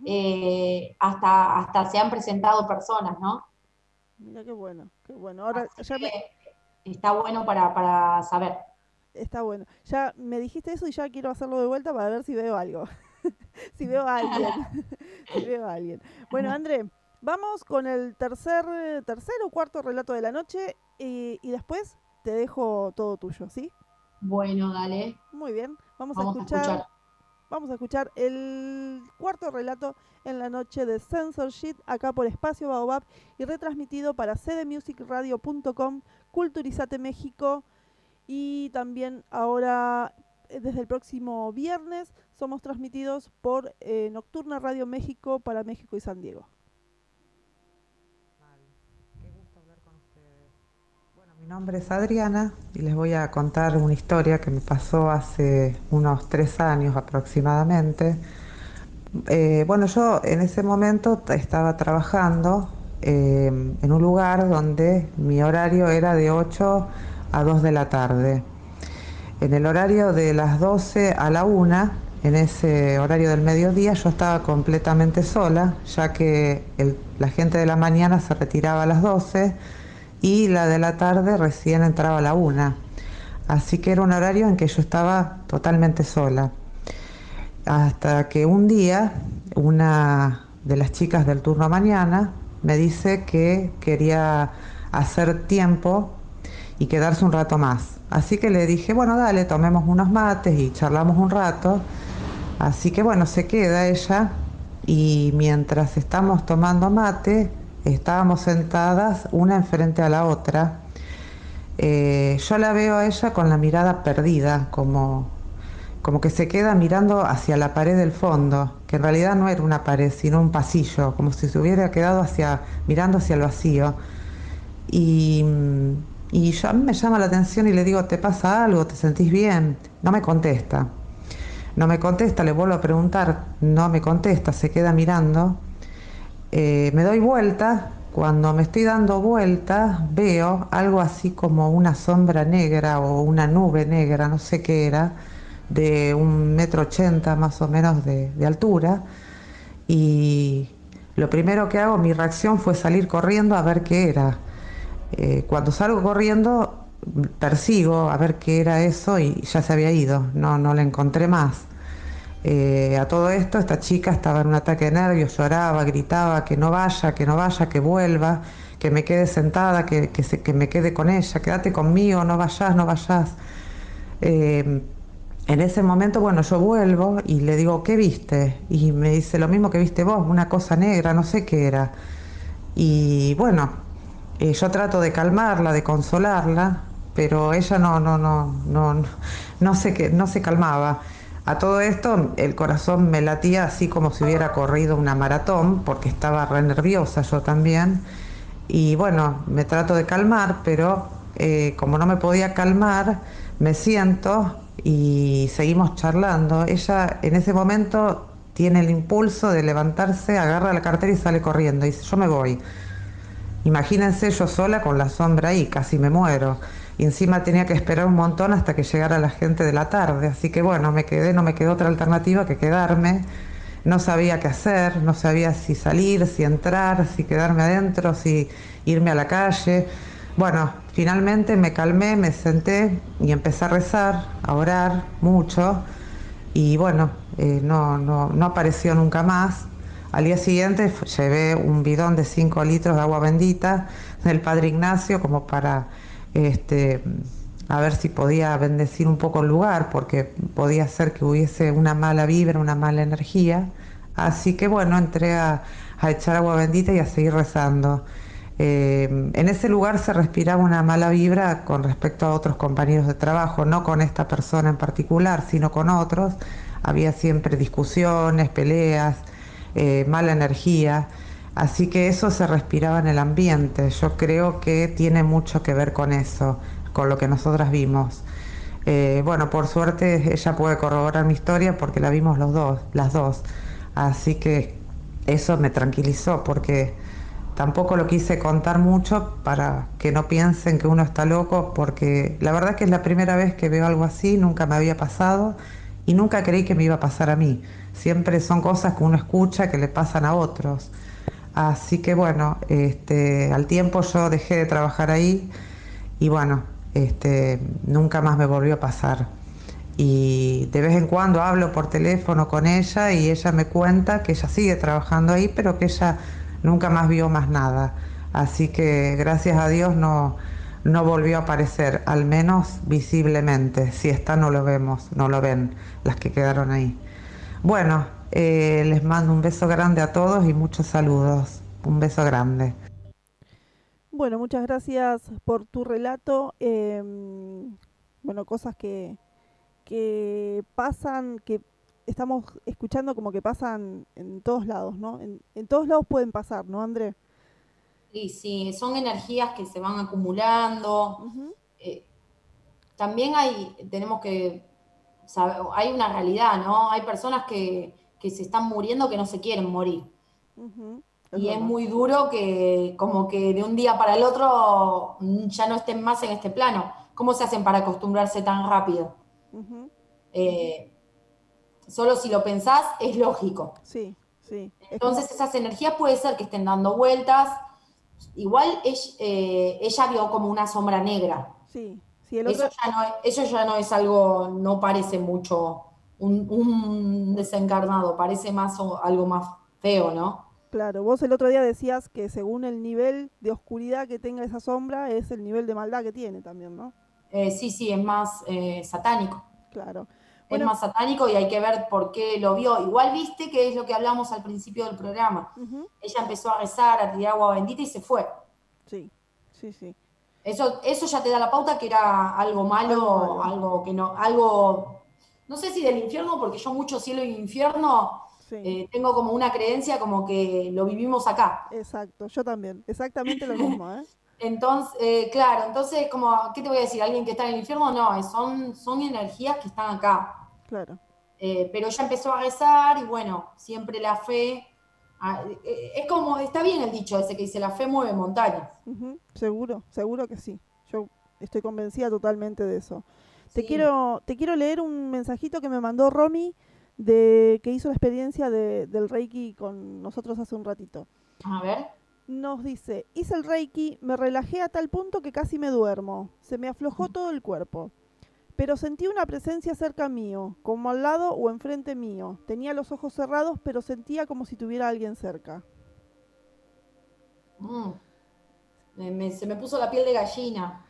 eh, hasta, hasta se han presentado personas, ¿no? Mira qué bueno, qué bueno. Ahora ya me... Está bueno para, para saber. Está bueno. Ya me dijiste eso y ya quiero hacerlo de vuelta para ver si veo algo. si veo a alguien. si veo a alguien. Bueno, André, vamos con el tercer, tercer o cuarto relato de la noche y, y después te dejo todo tuyo, ¿sí? Bueno, dale. Muy bien. Vamos, a, escuchar, Vamos a escuchar el cuarto relato en la noche de Censorship acá por Espacio Baobab y retransmitido para cdmusicradio.com, Culturizate México y también ahora eh, desde el próximo viernes somos transmitidos por eh, Nocturna Radio México para México y San Diego. Mi nombre es Adriana y les voy a contar una historia que me pasó hace unos tres años aproximadamente. Eh, bueno, yo en ese momento estaba trabajando eh, en un lugar donde mi horario era de 8 a 2 de la tarde. En el horario de las 12 a la 1, en ese horario del mediodía, yo estaba completamente sola, ya que la gente de la mañana se retiraba a las 12 y la de la tarde recién entraba a la 1. Así que era un horario en que yo estaba totalmente sola. Hasta que un día una de las chicas del turno mañana me dice que quería hacer tiempo y quedarse un rato más. Así que le dije, bueno, dale, tomemos unos mates y charlamos un rato. Así que bueno, se queda ella y mientras estamos tomando mate, estábamos sentadas una enfrente a la otra. Eh, yo la veo a ella con la mirada perdida, como, como que se queda mirando hacia la pared del fondo, que en realidad no era una pared, sino un pasillo, como si se hubiera quedado hacia, mirando hacia el vacío. Y, y yo, a mí me llama la atención y le digo, ¿te pasa algo? ¿Te sentís bien? No me contesta. No me contesta, le vuelvo a preguntar, no me contesta, se queda mirando. Eh, me doy vuelta, cuando me estoy dando vuelta veo algo así como una sombra negra o una nube negra, no sé qué era, de un metro ochenta más o menos de, altura. Y lo primero que hago, mi reacción fue salir corriendo a ver qué era. Eh, cuando salgo corriendo, persigo a ver qué era eso y ya se había ido, no, no la encontré más. Eh, a todo esto, esta chica estaba en un ataque de nervios, lloraba, gritaba que no vaya, que no vaya, que vuelva, que me quede sentada, que, que, me quede con ella, quédate conmigo, no vayas, no vayas. Eh, en ese momento, bueno, yo vuelvo y le digo, ¿qué viste? Y me dice lo mismo que viste vos, una cosa negra, no sé qué era. Y bueno, eh, yo trato de calmarla, de consolarla, pero ella no, no, no, no, no, se, no se calmaba. A todo esto el corazón me latía así como si hubiera corrido una maratón, porque estaba re nerviosa yo también. Y bueno, me trato de calmar, pero eh, como no me podía calmar, me siento y seguimos charlando. Ella en ese momento tiene el impulso de levantarse, agarra la cartera y sale corriendo. Y dice, yo me voy. Imagínense yo sola con la sombra ahí, casi me muero y encima tenía que esperar un montón hasta que llegara la gente de la tarde. Así que bueno, me quedé, no me quedó otra alternativa que quedarme. No sabía qué hacer, no sabía si salir, si entrar, si quedarme adentro, si irme a la calle. Bueno, finalmente me calmé, me senté y empecé a rezar, a orar mucho. Y bueno, eh, no, no, no apareció nunca más. Al día siguiente llevé un bidón de 5 litros de agua bendita del Padre Ignacio como para este, a ver si podía bendecir un poco el lugar, porque podía ser que hubiese una mala vibra, una mala energía. Así que bueno, entré a, echar agua bendita y a seguir rezando. Eh, en ese lugar se respiraba una mala vibra con respecto a otros compañeros de trabajo, no con esta persona en particular, sino con otros. Había siempre discusiones, peleas, eh, mala energía. Así que eso se respiraba en el ambiente. Yo creo que tiene mucho que ver con eso, con lo que nosotras vimos. Eh, bueno, por suerte ella puede corroborar mi historia porque la vimos los dos, las dos. Así que eso me tranquilizó porque tampoco lo quise contar mucho para que no piensen que uno está loco porque la verdad que es la primera vez que veo algo así, nunca me había pasado y nunca creí que me iba a pasar a mí. Siempre son cosas que uno escucha que le pasan a otros. Así que bueno, este, al tiempo yo dejé de trabajar ahí y bueno, este, nunca más me volvió a pasar. Y de vez en cuando hablo por teléfono con ella y ella me cuenta que ella sigue trabajando ahí, pero que ella nunca más vio más nada. Así que gracias a Dios no, no volvió a aparecer, al menos visiblemente. Si está no lo vemos, no lo ven las que quedaron ahí. Bueno, eh, les mando un beso grande a todos y muchos saludos. Un beso grande. Bueno, muchas gracias por tu relato. Em, bueno, cosas que, que pasan, que estamos escuchando como que pasan en todos lados, ¿no? En, todos lados pueden pasar, ¿no, André? Sí, sí, son energías que se van acumulando. Eh, también hay, tenemos que saber, hay una realidad, ¿no? Hay personas que, que se están muriendo que no se quieren morir. y es muy duro que como que de un día para el otro ya no estén más en este plano. ¿Cómo se hacen para acostumbrarse tan rápido? Eh, solo si lo pensás es lógico. Sí, sí. Entonces esas energías puede ser que estén dando vueltas. Igual eh, ella, vio como una sombra negra. Sí, sí eso, ya no, eso ya no es algo, no parece mucho un, un desencarnado, parece más algo más feo, ¿no? Claro, vos el otro día decías que según el nivel de oscuridad que tenga esa sombra es el nivel de maldad que tiene también, ¿no? Eh, sí, sí, es más eh, satánico. Claro. es más satánico y hay que ver por qué lo vio. Igual viste que es lo que hablamos al principio del programa. Ella empezó a rezar, a tirar agua bendita y se fue. Sí, sí, sí. Eso, eso ya te da la pauta que era algo malo, algo, que no, algo, no sé si del infierno, porque yo mucho cielo y infierno eh, tengo como una creencia como que lo vivimos acá. Exacto, yo también, exactamente lo mismo, ¿eh? Entonces, eh, claro, entonces, como, ¿qué te voy a decir? ¿Alguien que está en el infierno? No, son, son energías que están acá. Claro. pero ella empezó a rezar y bueno, siempre la fe, ah, es como, está bien el dicho ese que dice, la fe mueve montañas. Seguro, seguro que sí. Yo estoy convencida totalmente de eso. Te, quiero, te quiero leer un mensajito que me mandó Romy de que hizo la experiencia del Reiki con nosotros hace un ratito. A ver. Nos dice, hice el Reiki, me relajé a tal punto que casi me duermo, se me aflojó todo el cuerpo, pero sentí una presencia cerca mío, como al lado o enfrente mío. Tenía los ojos cerrados, pero sentía como si tuviera alguien cerca. Mm. se me puso la piel de gallina.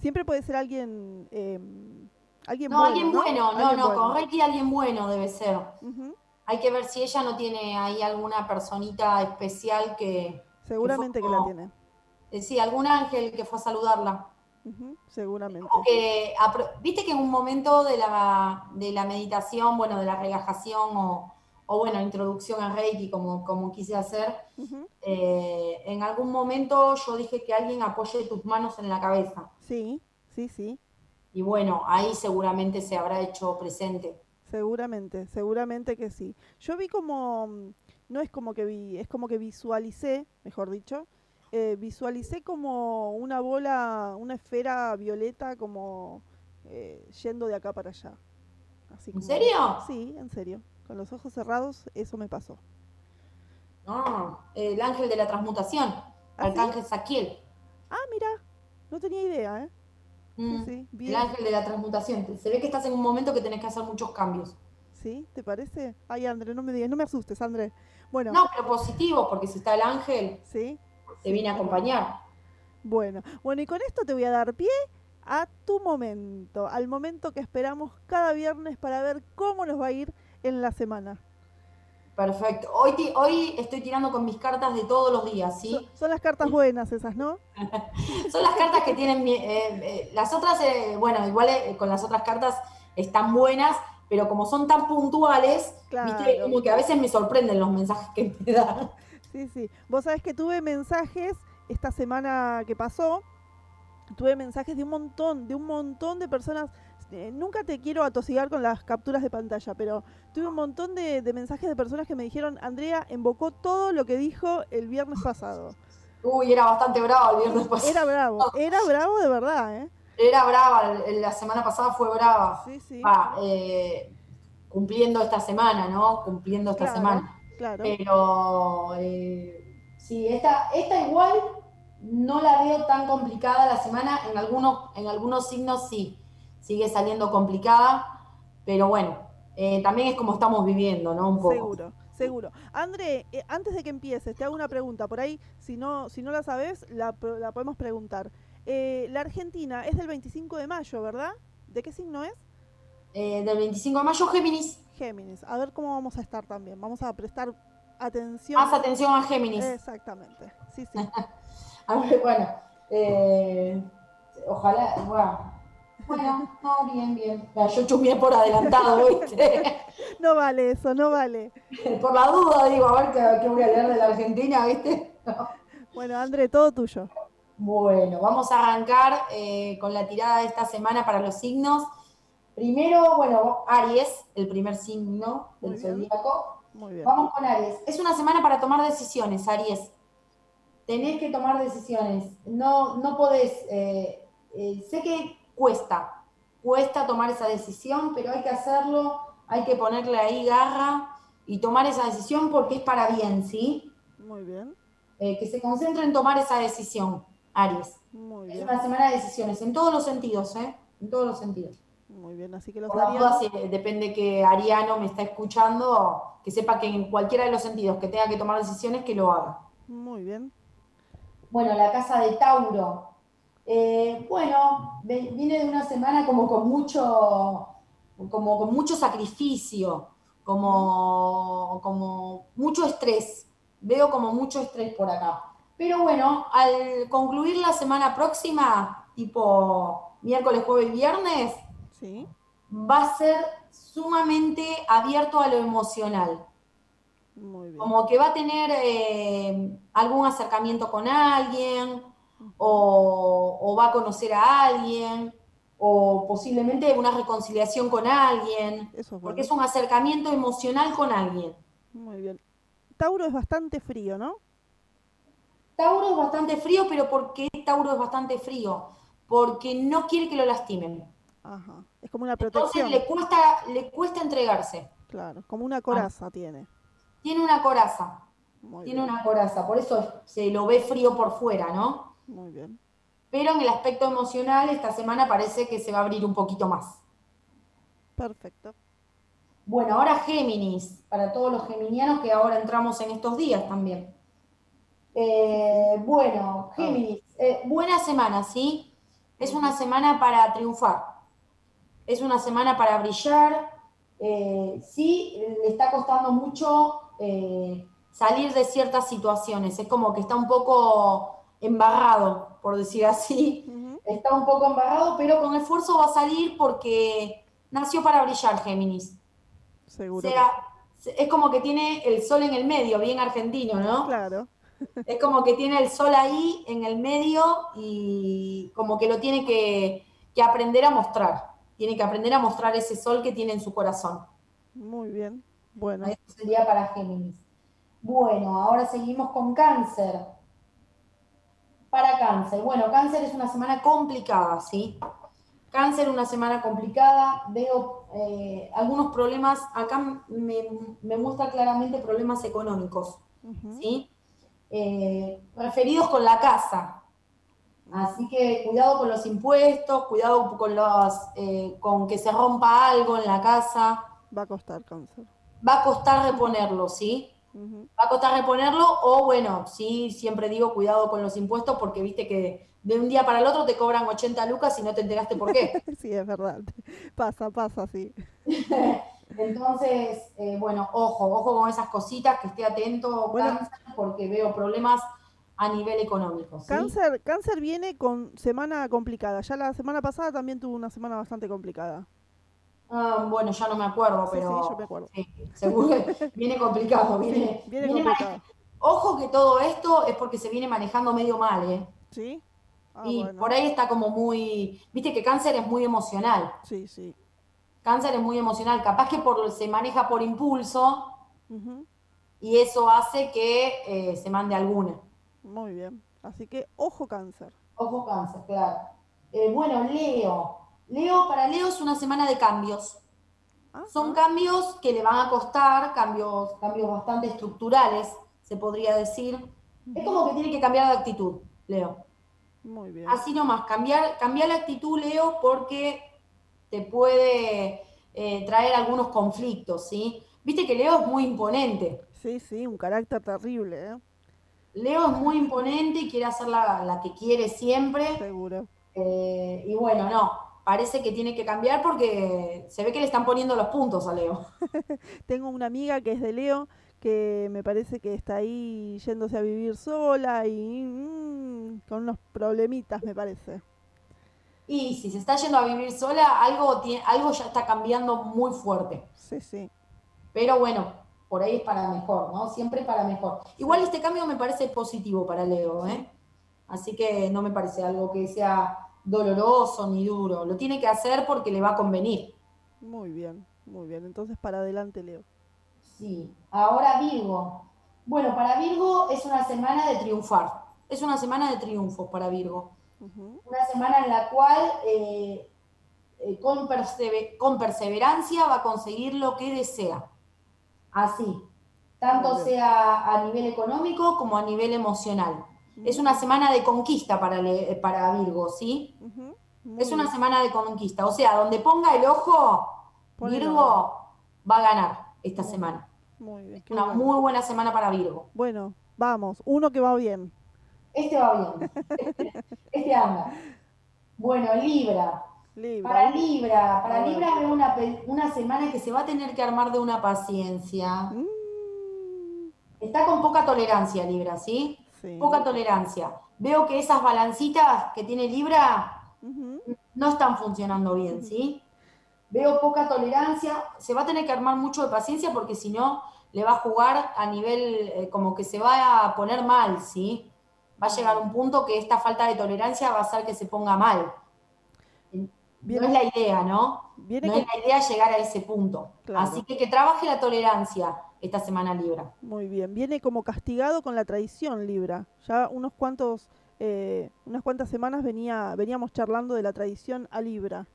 Siempre puede ser alguien Alguien no, bueno, alguien bueno, no, no, con Reiki alguien bueno debe ser. Hay que ver si ella no tiene ahí alguna personita especial que... Seguramente que, la tiene. Eh, sí, algún ángel que fue a saludarla. seguramente. Viste que en un momento de la, de la meditación, bueno, de la relajación o, o bueno, introducción a Reiki, como, como quise hacer, eh, en algún momento yo dije que alguien apoye tus manos en la cabeza. Sí, sí, sí. Y bueno, ahí seguramente se habrá hecho presente. Seguramente, seguramente que sí. Yo vi como, no es como que vi, es como que visualicé, mejor dicho, eh, visualicé como una bola, una esfera violeta como eh, yendo de acá para allá. Así ¿En serio? Sí, en serio. Con los ojos cerrados, eso me pasó. No, el ángel de la transmutación, ¿Ah, Arcángel Saquiel. Ah, mira, no tenía idea, ¿eh? Mm. el ángel de la transmutación. Se ve que estás en un momento que tenés que hacer muchos cambios. ¿Sí? ¿Te parece? Ay, André, no me digas, no me asustes, André. Bueno. No, pero positivo, porque si está el ángel, ¿Sí? te viene a acompañar. Bueno, bueno, y con esto te voy a dar pie a tu momento, al momento que esperamos cada viernes para ver cómo nos va a ir en la semana. Perfecto. Hoy, hoy estoy tirando con mis cartas de todos los días, ¿sí? Son, las cartas buenas esas, ¿no? son las cartas que tienen... Eh, eh, las otras, eh, bueno, igual con las otras cartas están buenas, pero como son tan puntuales, ¿viste? como que a veces me sorprenden los mensajes que me dan. Sí, sí. Vos sabés que tuve mensajes esta semana que pasó, tuve mensajes de un montón, de un montón de personas eh, nunca te quiero atosigar con las capturas de pantalla, pero tuve un montón de, mensajes de personas que me dijeron, Andrea invocó todo lo que dijo el viernes pasado. Uy, era bastante bravo el viernes pasado. Era bravo, era bravo de verdad, ¿eh? Era brava, la semana pasada fue brava. Sí, sí. Eh, cumpliendo esta semana, ¿no? Cumpliendo esta semana. Claro. Pero eh, sí, esta, esta igual no la veo tan complicada la semana, en algunos, en algunos signos sí sigue saliendo complicada, pero bueno, eh, también es como estamos viviendo, ¿no? Un poco. Seguro, seguro. André, eh, antes de que empieces, te hago una pregunta. Por ahí, si no, si no la sabes, la, podemos preguntar. Eh, la Argentina es del 25 de mayo, ¿verdad? ¿De qué signo es? del 25 de mayo, Géminis. Géminis. A ver cómo vamos a estar también. Vamos a prestar atención. Más atención a Géminis. Exactamente. Sí, sí. a ver, bueno. ojalá, bueno, bueno, no, bien, bien. Yo chumé por adelantado, ¿viste? no vale eso, no vale. por la duda, digo, a ver qué, voy a leer de la Argentina, ¿viste? Bueno, André, todo tuyo. Bueno, vamos a arrancar eh, con la tirada de esta semana para los signos. Primero, bueno, Aries, el primer signo del zodíaco. Muy bien. Vamos con Aries. Es una semana para tomar decisiones, Aries. Tenés que tomar decisiones. No, no podés. eh, eh, sé que cuesta, cuesta tomar esa decisión, pero hay que hacerlo, hay que ponerle ahí garra y tomar esa decisión porque es para bien, ¿sí? Muy bien. Eh, que se concentre en tomar esa decisión, Aries. Muy Es bien. una semana de decisiones, en todos los sentidos, ¿eh? En todos los sentidos. Muy bien. Así que los Por duda, si depende que Ariano me está escuchando, que sepa que en cualquiera de los sentidos que tenga que tomar decisiones, que lo haga. Muy bien. Bueno, la casa de Tauro. Eh, bueno, viene de una semana como con mucho, como con mucho sacrificio, como, como mucho estrés. Veo como mucho estrés por acá. Pero bueno, al concluir la semana próxima, tipo miércoles, jueves y viernes, Sí. va a ser sumamente abierto a lo emocional. Muy bien. Como que va a tener eh, algún acercamiento con alguien, o, o va a conocer a alguien, o posiblemente una reconciliación con alguien, Eso es porque es un acercamiento emocional con alguien. Muy bien. Tauro es bastante frío, ¿no? Tauro es bastante frío, pero ¿por qué Tauro es bastante frío? Porque no quiere que lo lastimen. Ajá. Es como una Entonces protección. le cuesta, le cuesta entregarse. Claro. Como una coraza tiene. Tiene una coraza, Muy tiene bien. una coraza, por eso se lo ve frío por fuera, ¿no? Muy bien. Pero en el aspecto emocional, esta semana parece que se va a abrir un poquito más. Perfecto. Bueno, ahora Géminis, para todos los geminianos que ahora entramos en estos días también. Eh, bueno, Géminis, eh, buena semana, ¿sí? Es una semana para triunfar, es una semana para brillar. Eh, sí, le está costando mucho salir de ciertas situaciones, es como que está un poco embarrado, por decir así. Está un poco embarrado, pero con esfuerzo va a salir porque nació para brillar Géminis. Seguro. sea, es como que tiene el sol en el medio, bien argentino. ¿no? Claro. Es como que tiene el sol ahí en el medio y como que lo tiene que, que aprender a mostrar. Tiene que aprender a mostrar ese sol que tiene en su corazón. Muy bien. Bueno. Eso sería para Géminis. Bueno, ahora seguimos con cáncer. Para cáncer. Bueno, cáncer es una semana complicada, ¿sí? Cáncer, una semana complicada. Veo eh, algunos problemas. Acá me, me muestra claramente problemas económicos. ¿sí? Eh, referidos con la casa. Así que cuidado con los impuestos, cuidado con, los, eh, con que se rompa algo en la casa. Va a costar cáncer. Va a costar reponerlo, ¿sí? Va a costar reponerlo o bueno, sí, siempre digo cuidado con los impuestos porque viste que de un día para el otro te cobran 80 lucas y no te enteraste por qué. Sí, es verdad. Pasa, pasa, sí. Entonces, eh, bueno, ojo, ojo con esas cositas, que esté atento, Bueno. cáncer, porque veo problemas a nivel económico. ¿sí? Cáncer, cáncer viene con semana complicada. Ya la semana pasada también tuvo una semana bastante complicada. Ah, bueno, ya no me acuerdo, Sí, pero sí, yo me acuerdo. sí, seguro que viene complicado. Viene, Viene viene complicado. mane- Ojo que todo esto es porque se viene manejando medio mal, ¿eh? ¿Sí? Ah, y bueno. por ahí está como muy, viste que cáncer es muy emocional. Sí, sí. Cáncer es muy emocional, capaz que por, se maneja por impulso y eso hace que eh, se mande alguna. Muy bien. Así que, ojo cáncer. Ojo cáncer, claro. Eh, bueno, Leo. Leo, para Leo es una semana de cambios. Son cambios que le van a costar, cambios, cambios bastante estructurales, se podría decir. Es como que tiene que cambiar de actitud, Leo. Muy bien. Así nomás, cambiar, cambiar la actitud, Leo, porque te puede eh, traer algunos conflictos, ¿sí? Viste que Leo es muy imponente. Sí, sí, un carácter terrible, ¿eh? Leo es muy imponente y quiere hacer la, la que quiere siempre. Seguro. eh, y bueno, no, parece que tiene que cambiar porque se ve que le están poniendo los puntos a Leo. Tengo una amiga que es de Leo que me parece que está ahí yéndose a vivir sola y mm, con unos problemitas, me parece. Y si se está yendo a vivir sola, algo, tiene, algo ya está cambiando muy fuerte. Sí, sí. Pero bueno, por ahí es para mejor, ¿no? Siempre para mejor. Igual este cambio me parece positivo para Leo, ¿eh? Así que no me parece algo que sea doloroso ni duro. Lo tiene que hacer porque le va a convenir. Muy bien, muy bien. Entonces, para adelante, Leo. Sí, ahora Virgo. Bueno, para Virgo es una semana de triunfar, es una semana de triunfos para Virgo. Una semana en la cual eh, eh, con, con, perseverancia va a conseguir lo que desea. Así, tanto sea a nivel económico como a nivel emocional. Es una semana de conquista para, para Virgo, ¿sí? Es una semana de conquista. O sea, donde ponga el ojo, Virgo va a ganar esta semana. Muy bien. Una muy buena semana para Virgo. Bueno, vamos, uno que va bien. Este va bien. este, anda. Bueno, Libra. Para Libra, para Libra veo una, una, semana que se va a tener que armar de una paciencia. Mm. Está con poca tolerancia Libra, ¿sí? Poca tolerancia. Veo que esas balancitas que tiene Libra no están funcionando bien, ¿sí? Veo poca tolerancia. Se va a tener que armar mucho de paciencia porque si no, le va a jugar a nivel eh, como que se va a poner mal, ¿sí? Va a llegar un punto que esta falta de tolerancia va a hacer que se ponga mal. no es la idea, ¿no? no es la idea llegar a ese punto. Así que que trabaje la tolerancia esta semana Libra. Muy bien, viene como castigado con la tradición Libra. Ya unos cuantos, eh, unas cuantas semanas venía, veníamos charlando de la tradición a Libra.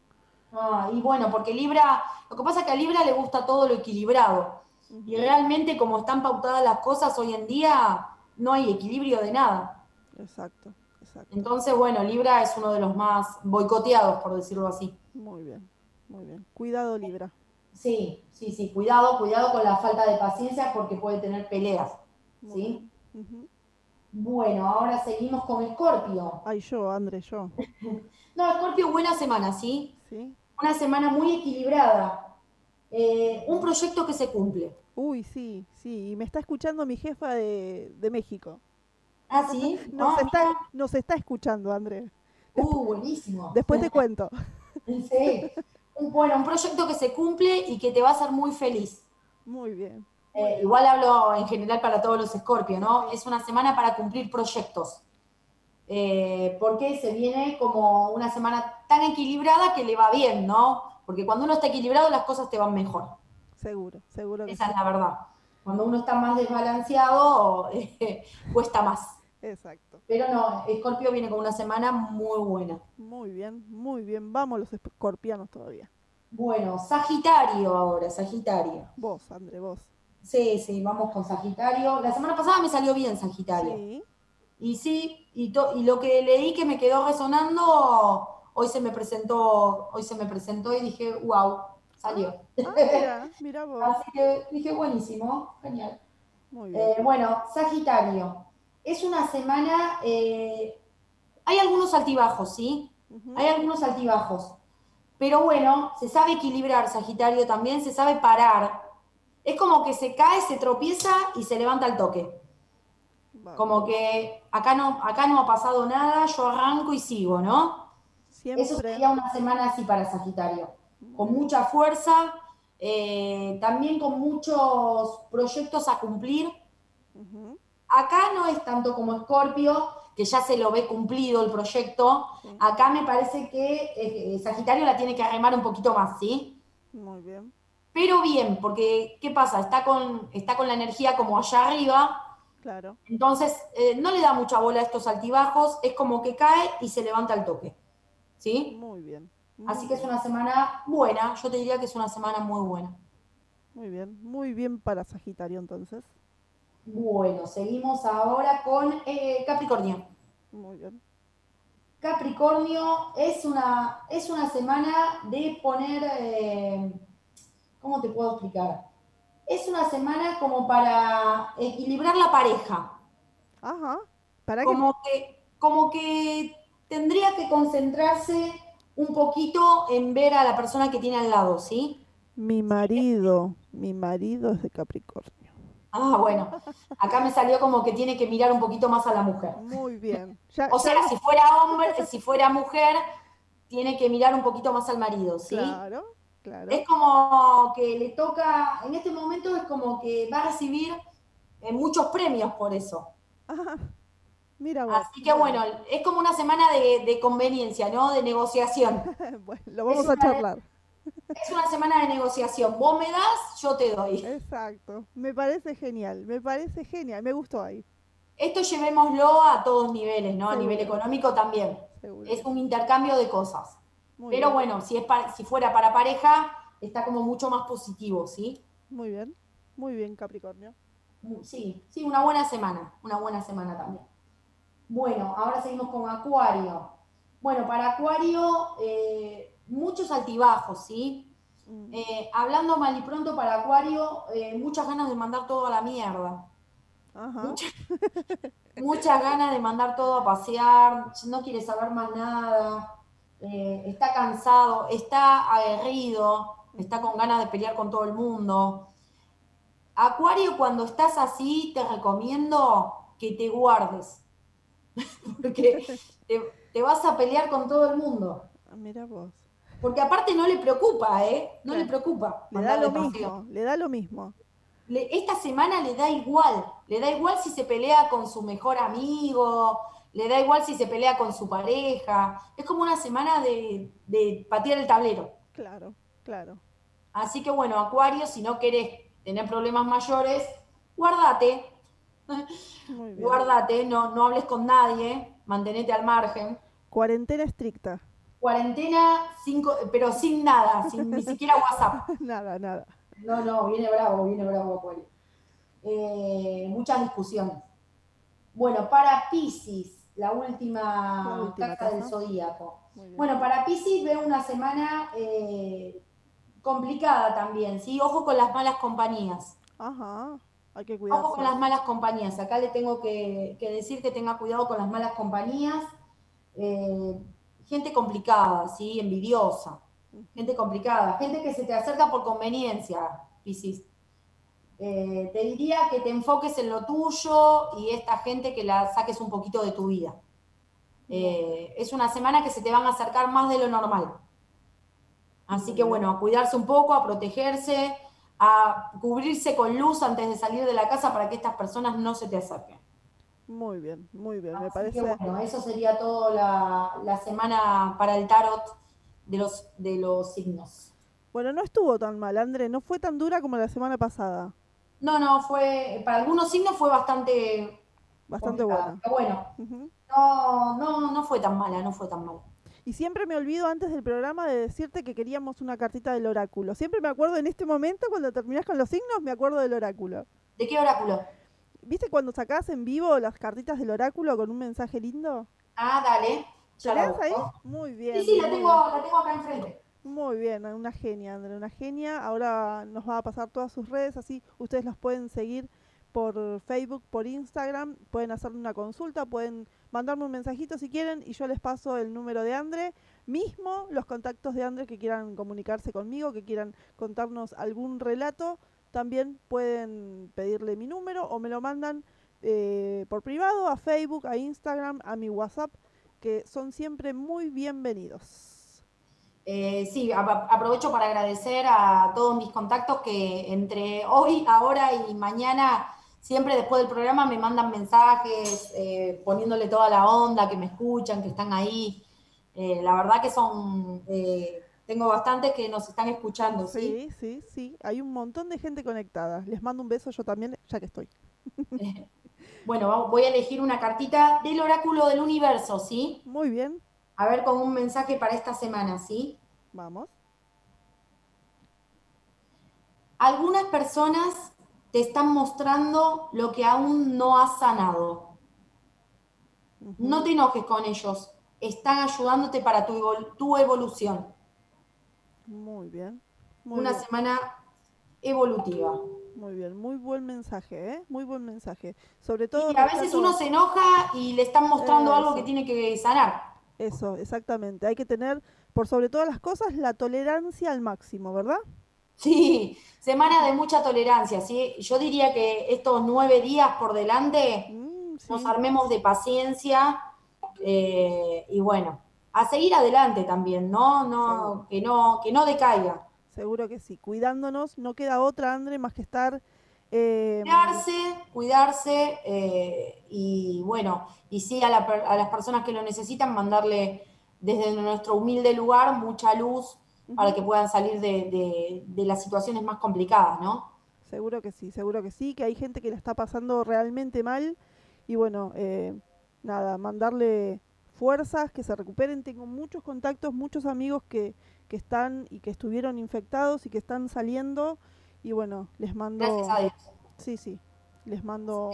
Ah, y bueno, porque Libra, lo que pasa es que a Libra le gusta todo lo equilibrado. Y realmente como están pautadas las cosas hoy en día, no hay equilibrio de nada. Exacto, exacto. Entonces, bueno, Libra es uno de los más boicoteados, por decirlo así. Muy bien, muy bien. Cuidado, Libra. Sí, sí, sí, cuidado, cuidado con la falta de paciencia porque puede tener peleas. ¿Sí? Bueno, ahora seguimos con Escorpio. Ay, yo, André, yo. no, Escorpio, buena semana, ¿sí? Sí. Una semana muy equilibrada. Eh, un proyecto que se cumple. Uy, sí, sí. Y me está escuchando mi jefa de, México. Ah, sí. nos, está, nos está escuchando, André. Uh, buenísimo. Después te cuento. sí. Bueno, un proyecto que se cumple y que te va a hacer muy feliz. Muy bien. Eh, igual hablo en general para todos los Scorpio, ¿no? Es una semana para cumplir proyectos. Eh, porque se viene como una semana tan equilibrada que le va bien, ¿no? Porque cuando uno está equilibrado las cosas te van mejor. Seguro, seguro. Esa es la verdad. Cuando uno está más desbalanceado, cuesta más. Exacto. Pero no, Escorpio viene con una semana muy buena. Muy bien, muy bien. Vamos los escorpianos todavía. Bueno, Sagitario ahora, Sagitario. Vos, André, vos. Sí, sí, vamos con Sagitario. La semana pasada me salió bien Sagitario. Sí. Y sí, y, y lo que leí que me quedó resonando, hoy se me presentó, hoy se me presentó y dije, wow, salió. Ah, mira, mira vos. Así que dije, buenísimo, genial. Muy bien. Eh, bueno, Sagitario es una semana, eh, hay algunos altibajos, ¿sí? Hay algunos altibajos. Pero bueno, se sabe equilibrar, Sagitario también, se sabe parar. Es como que se cae, se tropieza y se levanta al toque. Como que acá no, acá no ha pasado nada, yo arranco y sigo, ¿no? Eso sería una semana así para Sagitario. Con mucha fuerza, eh, también con muchos proyectos a cumplir. Acá no es tanto como Escorpio, que ya se lo ve cumplido el proyecto. Acá me parece que eh, Sagitario la tiene que arremar un poquito más, ¿sí? Muy bien. Pero bien, porque ¿qué pasa? Está con, está con la energía como allá arriba. Claro. Entonces, eh, no le da mucha bola a estos altibajos, es como que cae y se levanta al toque. ¿Sí? Muy bien. Así que es una semana buena, yo te diría que es una semana muy buena. Muy bien, muy bien para Sagitario entonces. Bueno, seguimos ahora con eh, Capricornio. Muy bien. Capricornio es una, es una semana de poner, eh, ¿cómo te puedo explicar? Es una semana como para equilibrar la pareja. Ajá. ¿Para como que, como que tendría que concentrarse un poquito en ver a la persona que tiene al lado, ¿sí? Mi marido, mi marido es de Capricornio. Ah, bueno, acá me salió como que tiene que mirar un poquito más a la mujer. Muy bien. o sea, si fuera hombre, si fuera mujer, tiene que mirar un poquito más al marido, ¿sí? Claro, claro. Es como que le toca, en este momento es como que va a recibir eh, muchos premios por eso. mira vos, Así que bueno, es como una semana de, conveniencia, ¿no? De negociación. bueno, lo vamos a charlar. Es una semana de negociación. Vos me das, yo te doy. Exacto. Me parece genial, me parece genial, me gustó ahí. Esto llevémoslo a todos niveles, ¿no? A nivel económico también. Seguro. Es un intercambio de cosas. Muy Pero bien, bueno, si, es si fuera para pareja, está como mucho más positivo, ¿sí? Muy bien, muy bien, Capricornio. Mm, Sí, sí, una buena semana, una buena semana también. Bueno, ahora seguimos con Acuario. Bueno, para Acuario, eh, muchos altibajos, ¿sí? Mm, Eh, hablando mal y pronto para Acuario, eh, muchas ganas de mandar todo a la mierda. Ajá. Muchas, muchas ganas de mandar todo a pasear, no quiere saber más nada, eh, está cansado, está aguerrido, está con ganas de pelear con todo el mundo. Acuario, cuando estás así, te recomiendo que te guardes, porque te, te vas a pelear con todo el mundo. Ah, Mira vos. Porque aparte no le preocupa, ¿eh? No Claro. le preocupa. Le da lo paseo. mismo, le da lo mismo. Le- esta semana le da igual, le da igual si se pelea con su mejor amigo, le da igual si se pelea con su pareja. Es como una semana de, de patear el tablero. Claro, claro. Así que bueno, Acuario, si no querés tener problemas mayores, guardate, guardate, no, no hables con nadie, mantenete al margen. Cuarentena estricta. Cuarentena, cinco, pero sin nada, sin ni siquiera WhatsApp. nada, nada. No, no, viene bravo, viene bravo Acuario. Eh, muchas discusiones. Bueno, para Pisces, la última, La última carta del zodíaco. Bueno, para Pisces veo una semana eh, complicada también, ¿sí? Ojo con las malas compañías. Ajá. Hay que Ojo cuidarse. con las malas compañías. Acá le tengo que, que decir que tenga cuidado con las malas compañías. Eh, gente complicada, ¿sí? Envidiosa. Gente complicada. Gente que se te acerca por conveniencia, Piscis. Eh, te diría que te enfoques en lo tuyo y esta gente que la saques un poquito de tu vida. Eh, es una semana que se te van a acercar más de lo normal. Así que bueno, a cuidarse un poco, a protegerse, a cubrirse con luz antes de salir de la casa para que estas personas no se te acerquen. Muy bien, muy bien. Me parece. que bueno, eso sería todo la, la semana para el tarot de los, de los signos. Bueno, no estuvo tan mal, André. No fue tan dura como la semana pasada. No, no, fue, para algunos signos fue bastante Bastante buena. pero bueno, no, no, no fue tan mala, no fue tan mala. Y siempre me olvido antes del programa de decirte que queríamos una cartita del oráculo. Siempre me acuerdo en este momento, cuando terminás con los signos, me acuerdo del oráculo. ¿De qué oráculo? ¿Viste cuando sacás en vivo las cartitas del oráculo con un mensaje lindo? Ah, dale. Ya la ¿Tenés ahí? Muy bien. Sí, sí, la tengo, la tengo acá enfrente. Muy bien, una genia, Andrea, una genia. Ahora nos va a pasar todas sus redes, así ustedes los pueden seguir por Facebook, por Instagram, pueden hacerle una consulta, pueden mandarme un mensajito si quieren y yo les paso el número de Andre, mismo los contactos de Andre que quieran comunicarse conmigo, que quieran contarnos algún relato, también pueden pedirle mi número o me lo mandan eh, por privado a Facebook, a Instagram, a mi WhatsApp, que son siempre muy bienvenidos. Eh, sí, ap- aprovecho para agradecer a todos mis contactos que entre hoy, ahora y mañana, siempre después del programa me mandan mensajes eh, poniéndole toda la onda, que me escuchan, que están ahí. La verdad que son, tengo bastantes que nos están escuchando, ¿sí? Sí, sí, sí. Hay un montón de gente conectada. Les mando un beso yo también, ya que estoy. Bueno, voy a elegir una cartita del oráculo del universo, ¿sí? Muy bien, A ver con un mensaje para esta semana, ¿sí? vamos. Algunas personas te están mostrando lo que aún no has sanado. No te enojes con ellos. Están ayudándote para tu, evol- tu evolución. Muy bien. Muy Una bien, semana evolutiva. muy bien. Muy buen mensaje, ¿eh? Muy buen mensaje. Sobre todo Y a veces uno se enoja y le están mostrando algo que tiene que sanar. eso, exactamente. Hay que tener, por sobre todas las cosas, la tolerancia al máximo, ¿verdad? Sí, semana de mucha tolerancia, ¿sí? Yo diría que estos nueve días por delante Mm, sí, nos armemos de paciencia eh, y bueno, a seguir adelante también, ¿no? No, que no, que no decaiga. seguro que sí. Cuidándonos, no queda otra, Andre, más que estar... eh, Cuidarse, cuidarse eh, y bueno, y sí a, la a las personas que lo necesitan mandarle desde nuestro humilde lugar mucha luz, para que puedan salir de, de, las situaciones más complicadas, ¿no? Seguro que sí, seguro que sí, que hay gente que la está pasando realmente mal y bueno, eh, nada, mandarle fuerzas, que se recuperen. Tengo muchos contactos, muchos amigos que, que están y que estuvieron infectados y que están saliendo y bueno, les mando... Gracias a Dios. Sí, sí, les mando...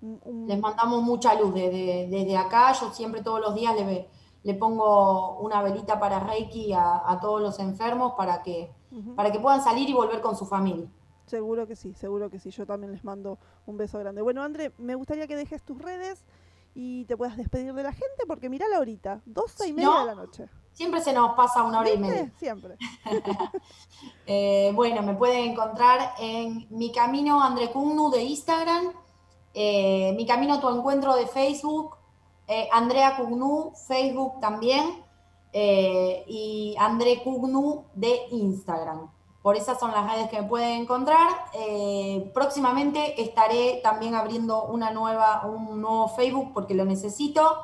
Les mandamos mucha luz desde, desde acá, yo siempre todos los días le, le pongo una velita para Reiki a, todos los enfermos para que, para que puedan salir y volver con su familia. Seguro que sí, seguro que sí. Yo también les mando un beso grande. Bueno, André, me gustaría que dejes tus redes y te puedas despedir de la gente porque mirala ahorita, 12 y media de la noche. Siempre se nos pasa una hora y media. Siempre. Eh, bueno, me pueden encontrar en Mi Camino André Cugnu de Instagram, eh, Mi Camino Tu Encuentro de Facebook, eh, Andrea Cugnu, Facebook también, y André Cugnu de Instagram. Por esas son las redes que me pueden encontrar. próximamente estaré también abriendo una nueva, un nuevo Facebook porque lo necesito.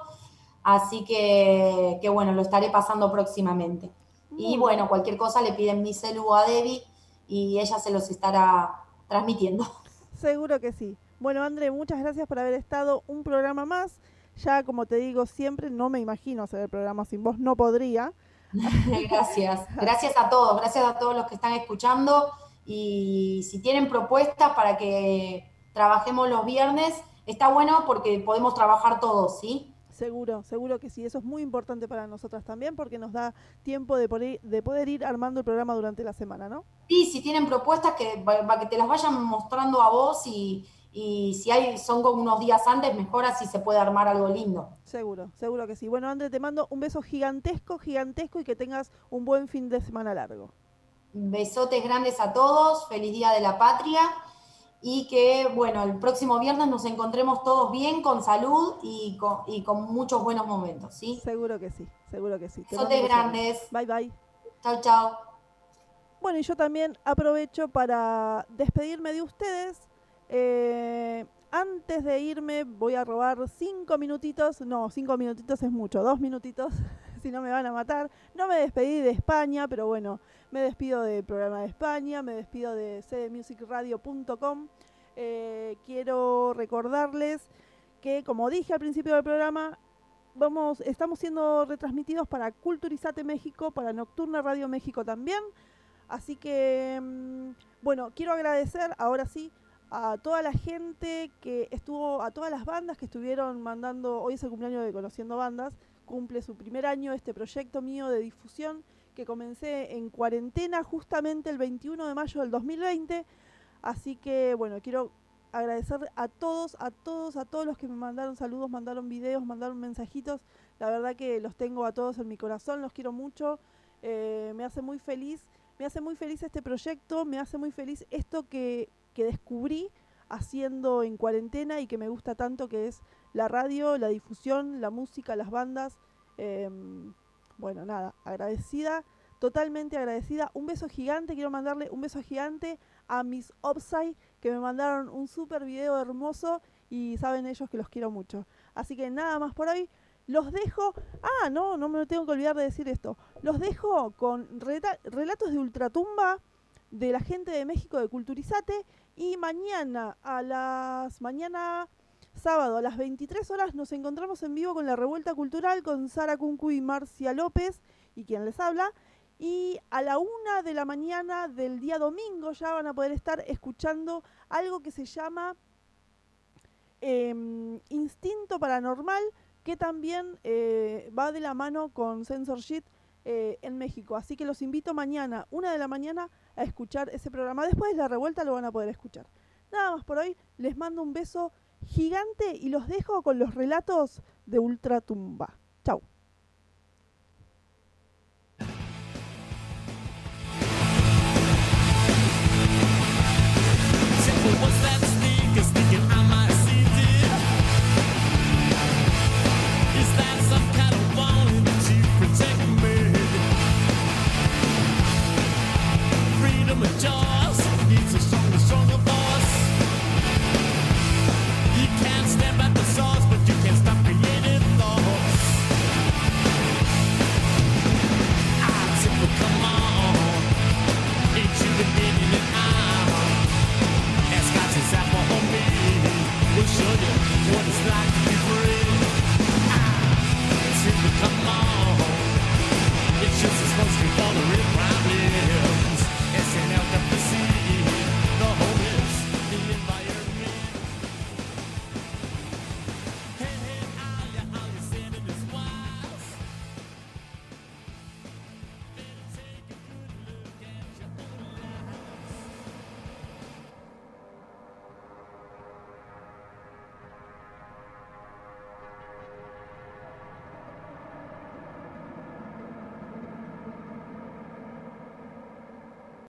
Así que, bueno, lo estaré pasando próximamente. y bueno, cualquier cosa le piden mi celu a Debbie y ella se los estará transmitiendo. Seguro que sí. Bueno, André, muchas gracias por haber estado un programa más. Ya, como te digo siempre, no me imagino hacer el programa sin vos, no podría. gracias, gracias a todos, gracias a todos los que están escuchando. Y si tienen propuestas para que trabajemos los viernes, está bueno porque podemos trabajar todos, ¿sí? Seguro, seguro que sí. Eso es muy importante para nosotras también porque nos da tiempo de poder, de poder ir armando el programa durante la semana, ¿no? Sí, si tienen propuestas que, para que te las vayan mostrando a vos y, y si hay, son como unos días antes, mejor así se puede armar algo lindo. Seguro, seguro que sí. Bueno, André, te mando un beso gigantesco, gigantesco y que tengas un buen fin de semana largo. Besotes grandes a todos, feliz Día de la Patria y que, bueno, el próximo viernes nos encontremos todos bien, con salud y con, y con muchos buenos momentos, ¿sí? Seguro que sí, seguro que sí. Sotes grandes. Bye, bye. Chao, chao. Bueno, y yo también aprovecho para despedirme de ustedes. Eh, antes de irme voy a robar cinco minutitos, no, cinco minutitos es mucho, dos minutitos, si no me van a matar. No me despedí de España, pero bueno, me despido del programa de España, me despido de cdmusicradio.com. Eh, quiero recordarles que, como dije al principio del programa, estamos siendo retransmitidos para Culturizate México, para Nocturna Radio México también. Así que, mm, bueno, quiero agradecer ahora sí a toda la gente que estuvo, a todas las bandas que estuvieron mandando, hoy es el cumpleaños de Conociendo Bandas, cumple su primer año este proyecto mío de difusión que comencé en cuarentena justamente el 21 de mayo del 2020. Así que bueno, quiero agradecer a todos, a todos, a todos los que me mandaron saludos, mandaron videos, mandaron mensajitos. La verdad que los tengo a todos en mi corazón, los quiero mucho. Eh, me hace muy feliz, me hace muy feliz este proyecto, me hace muy feliz esto que, que descubrí haciendo en cuarentena y que me gusta tanto, que es la radio, la difusión, la música, las bandas. Em, bueno, nada, agradecida, totalmente agradecida. Un beso gigante, quiero mandarle un beso gigante a mis Upside que me mandaron un súper video hermoso y saben ellos que los quiero mucho. Así que nada más por hoy. Los dejo. Ah, no, no me tengo que olvidar de decir esto. Los dejo con relatos de ultratumba de la gente de México de Culturizate. Y mañana a las. Mañana Sábado a las 23 horas nos encontramos en vivo con la Revuelta Cultural con Sara Cuncu y Marcia López y quien les habla. Y a la una de la mañana del día domingo ya van a poder estar escuchando algo que se llama em, Instinto Paranormal, que también eh, va de la mano con Censorship eh, en México. Así que los invito mañana, una de la mañana, a escuchar ese programa. Después de la revuelta lo van a poder escuchar. Nada más por hoy, les mando un beso gigante y los dejo con los relatos de Ultratumba.